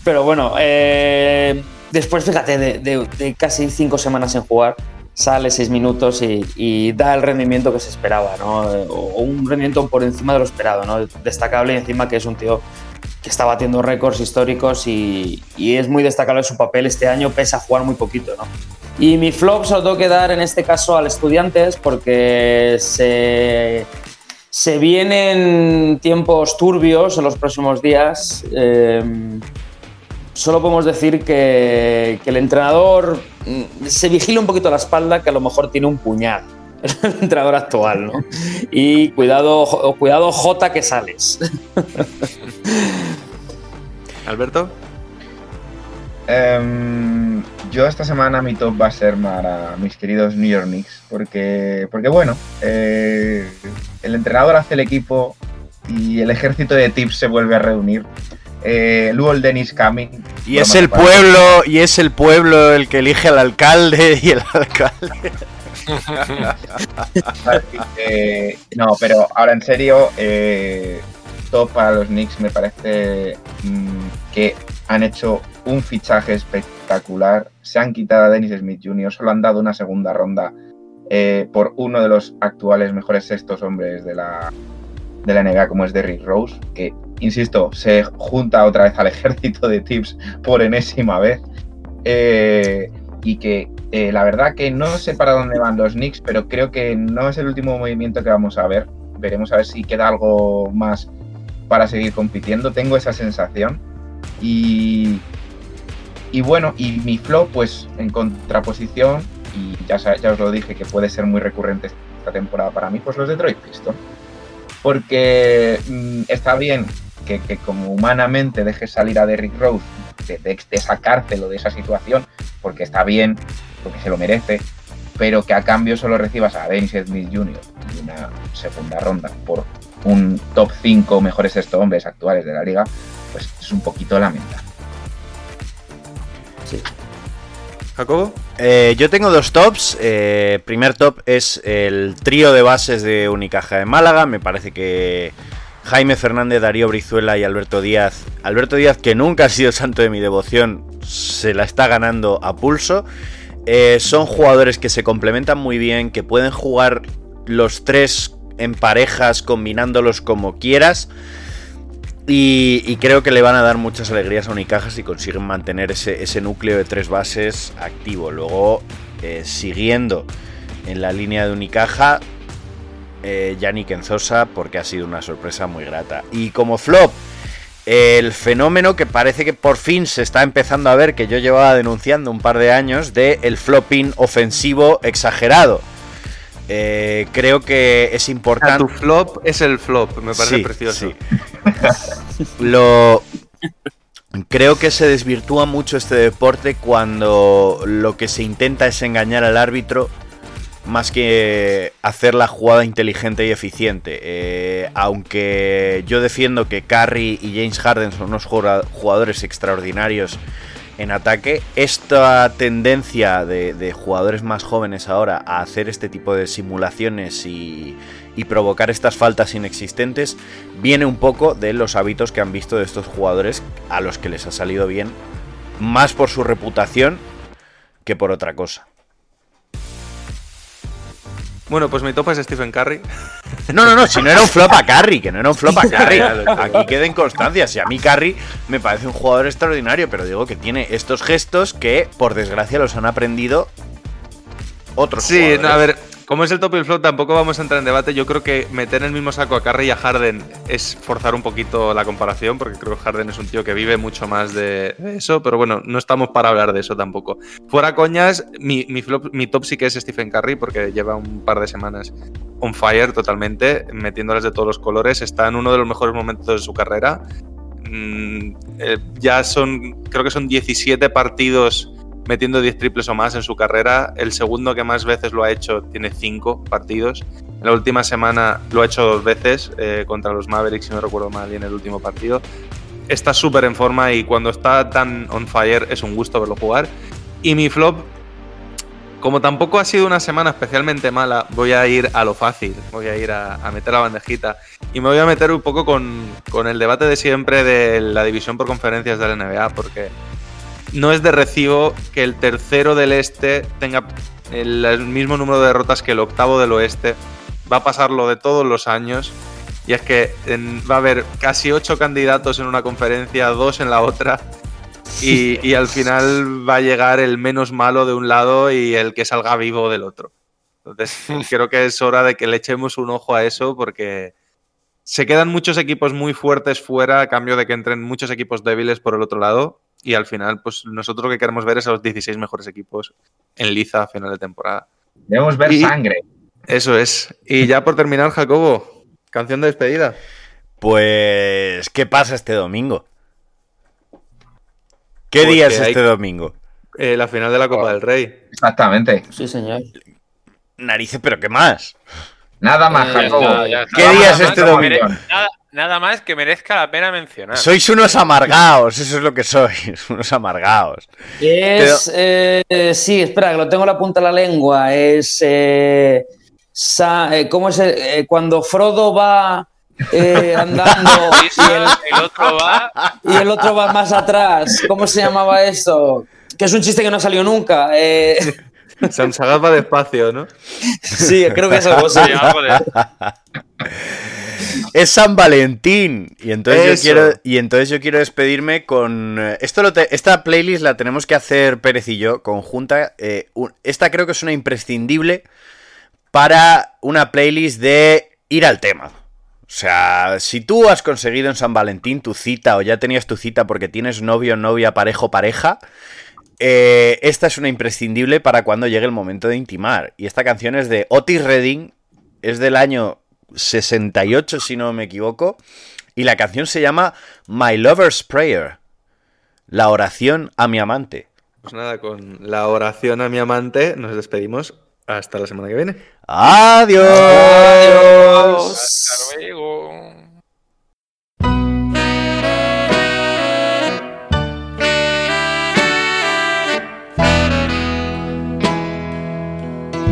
Pero bueno, eh, después fíjate, de, casi cinco semanas en jugar, sale seis minutos y, da el rendimiento que se esperaba, ¿no? Un rendimiento por encima de lo esperado, ¿no? Destacable y encima que es un tío que está batiendo récords históricos y, y es muy destacable su papel este año, pese a jugar muy poquito, ¿no? Y mi flop se lo tengo que dar en este caso al Estudiantes porque se, se vienen tiempos turbios en los próximos días. Eh, solo podemos decir que, que el entrenador mm, se vigila un poquito la espalda, que a lo mejor tiene un puñal. (laughs) El entrenador actual, ¿no? Y cuidado, cuidado J que sales. (laughs) Alberto. Em, yo esta semana mi top va a ser para mis queridos New York Knicks, porque, porque bueno, eh, el entrenador hace el equipo y el ejército de tips se vuelve a reunir. Eh, Luol Dennis Coming. Y es el pueblo, y es el pueblo el que elige al alcalde y el alcalde. (laughs) Eh, no, pero ahora en serio, eh, top para los Knicks me parece mm, que han hecho un fichaje espectacular. Se han quitado a Dennis Smith Jr., solo han dado una segunda ronda eh, por uno de los actuales mejores sextos hombres de la, de la NBA, como es Derrick Rose, que, insisto, se junta otra vez al (laughs) ejército de tips por enésima vez. Eh, y que eh, la verdad que no sé para dónde van los Knicks, pero creo que no es el último movimiento que vamos a ver. Veremos a ver si queda algo más para seguir compitiendo. Tengo esa sensación. Y, y bueno, y mi flow, pues en contraposición, y ya, ya os lo dije que puede ser muy recurrente esta temporada para mí, pues los Detroit Pistons. Porque mm, está bien que, que como humanamente dejes salir a Derrick Rose de, de, de esa cárcel o de esa situación, porque está bien, porque se lo merece, pero que a cambio solo recibas a Dennis Smith Jr. y una segunda ronda por un top 5 mejores sexto hombres actuales de la liga, pues es un poquito lamentable. Sí. Jacobo. Eh, yo tengo dos tops. Eh, primer top es el trío de bases de Unicaja de Málaga. Me parece que Jaime Fernández, Darío Brizuela y Alberto Díaz. Alberto Díaz, que nunca ha sido santo de mi devoción, se la está ganando a pulso. Eh, son jugadores que se complementan muy bien, que pueden jugar los tres en parejas, combinándolos como quieras. Y, creo que le van a dar muchas alegrías a Unicaja si consiguen mantener ese, ese núcleo de tres bases activo. Luego, eh, siguiendo en la línea de Unicaja, eh, Yannick Enzosa, porque ha sido una sorpresa muy grata. Y como flop, el fenómeno que parece que por fin se está empezando a ver, que yo llevaba denunciando un par de años, de el flopping ofensivo exagerado. Eh, creo que es importante. tu flop es el flop, me parece Sí, precioso. sí. Lo creo que se desvirtúa mucho este deporte cuando lo que se intenta es engañar al árbitro más que hacer la jugada inteligente y eficiente. Eh, aunque yo defiendo que Curry y James Harden son unos jugadores extraordinarios en ataque, esta tendencia de, jugadores más jóvenes ahora a hacer este tipo de simulaciones y provocar estas faltas inexistentes viene un poco de los hábitos que han visto de estos jugadores a los que les ha salido bien, más por su reputación que por otra cosa. Bueno, pues mi top es Stephen Curry. (laughs) No, no, no, si no era un flop a Curry, que no era un flop a (laughs) Curry. Aquí queda en constancia. Si a mí Curry me parece un jugador extraordinario, pero digo que tiene estos gestos que, por desgracia, los han aprendido otros Sí, jugadores. no, a ver, como es el top y el flop, tampoco vamos a entrar en debate. Yo creo que meter en el mismo saco a Curry y a Harden es forzar un poquito la comparación, porque creo que Harden es un tío que vive mucho más de eso, pero bueno, no estamos para hablar de eso tampoco. Fuera coñas, mi, top sí que es Stephen Curry, porque lleva un par de semanas on fire totalmente, metiéndoles de todos los colores. Está en uno de los mejores momentos de su carrera. Mm, eh, ya son, creo que son 17 partidos metiendo 10 triples o más en su carrera. El segundo que más veces lo ha hecho tiene 5 partidos. En la última semana lo ha hecho dos veces eh, contra los Mavericks, si no recuerdo mal, y en el último partido. Está súper en forma y cuando está tan on fire es un gusto verlo jugar. Y mi flop, como tampoco ha sido una semana especialmente mala, voy a ir a lo fácil, voy a ir a, a meter la bandejita. Y me voy a meter un poco con, con el debate de siempre de la división por conferencias de la NBA, porque no es de recibo que el tercero del este tenga el, el mismo número de derrotas que el octavo del oeste. Va a pasar lo de todos los años. Y es que en- va a haber casi ocho candidatos en una conferencia, dos en la otra. Y, (laughs) y al final va a llegar el menos malo de un lado y el que salga vivo del otro. Entonces (laughs) creo que es hora de que le echemos un ojo a eso porque se quedan muchos equipos muy fuertes fuera a cambio de que entren muchos equipos débiles por el otro lado. Y al final, pues nosotros lo que queremos ver es a los 16 mejores equipos en liza a final de temporada. Debemos ver Y- sangre. Eso es. Y ya por terminar, Jacobo, canción de despedida. Pues, ¿qué pasa este domingo? ¿Qué Pues día es hay- este domingo? Eh, la final de la Copa del Rey. Exactamente. Sí, señor. Narices, pero ¿qué más? Nada más, Eh, Ya Jacobo. está, ya está. ¿Qué Nada día es este domingo? Nada, nada más que merezca la pena mencionar. Sois unos amargaos, eso es lo que sois, (laughs) unos amargaos. Es. eh, sí, espera, que lo tengo en la punta de la lengua. Es. eh, sa- eh, ¿Cómo es? el- eh, cuando Frodo va eh, andando (laughs) y el, El otro va. y el otro va más atrás. ¿Cómo se llamaba esto? Que es un chiste que no salió nunca. Eh, (laughs) Samsagat va despacio, ¿no? sí, creo que es algo así. Es San Valentín. Y entonces, yo quiero, y entonces yo quiero despedirme con... eh, Esto lo te- esta playlist la tenemos que hacer Pérez y yo, conjunta. eh, un- esta creo que es una imprescindible para una playlist de ir al tema. O sea, si tú has conseguido en San Valentín tu cita o ya tenías tu cita porque tienes novio, novia, parejo, pareja, eh, esta es una imprescindible para cuando llegue el momento de intimar. Y esta canción es de Otis Redding, es del año 68 si no me equivoco, y la canción se llama My Lover's Prayer, la oración a mi amante. Pues nada, con la oración a mi amante nos despedimos. Hasta la semana que viene. Adiós. Hasta luego.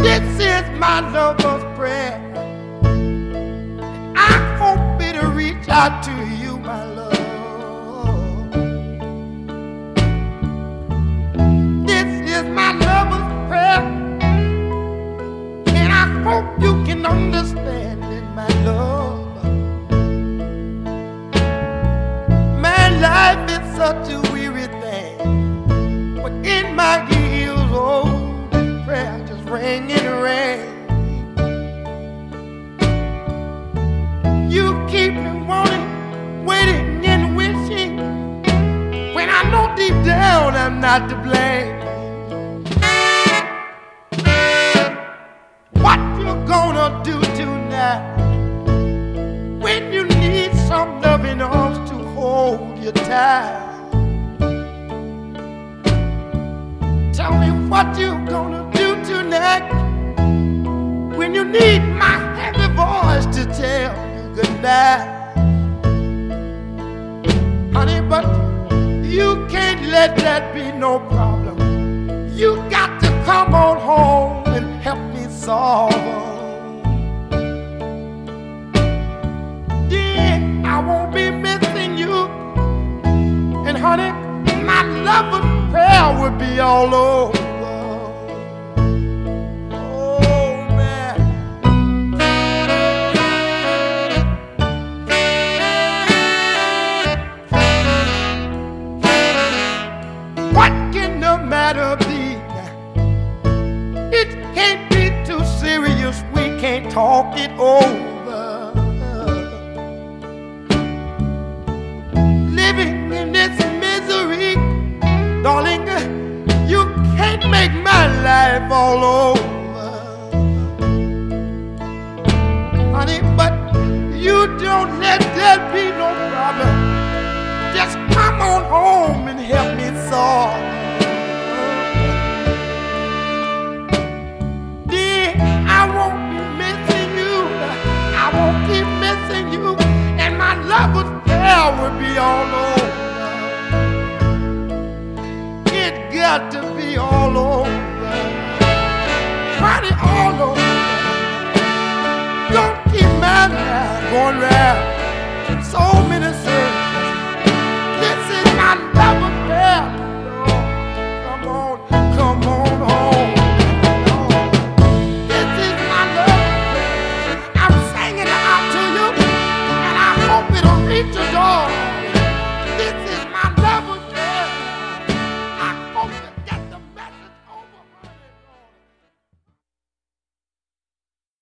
This is my lover's talk to you, my love. This is my lover's prayer, and I hope you can understand.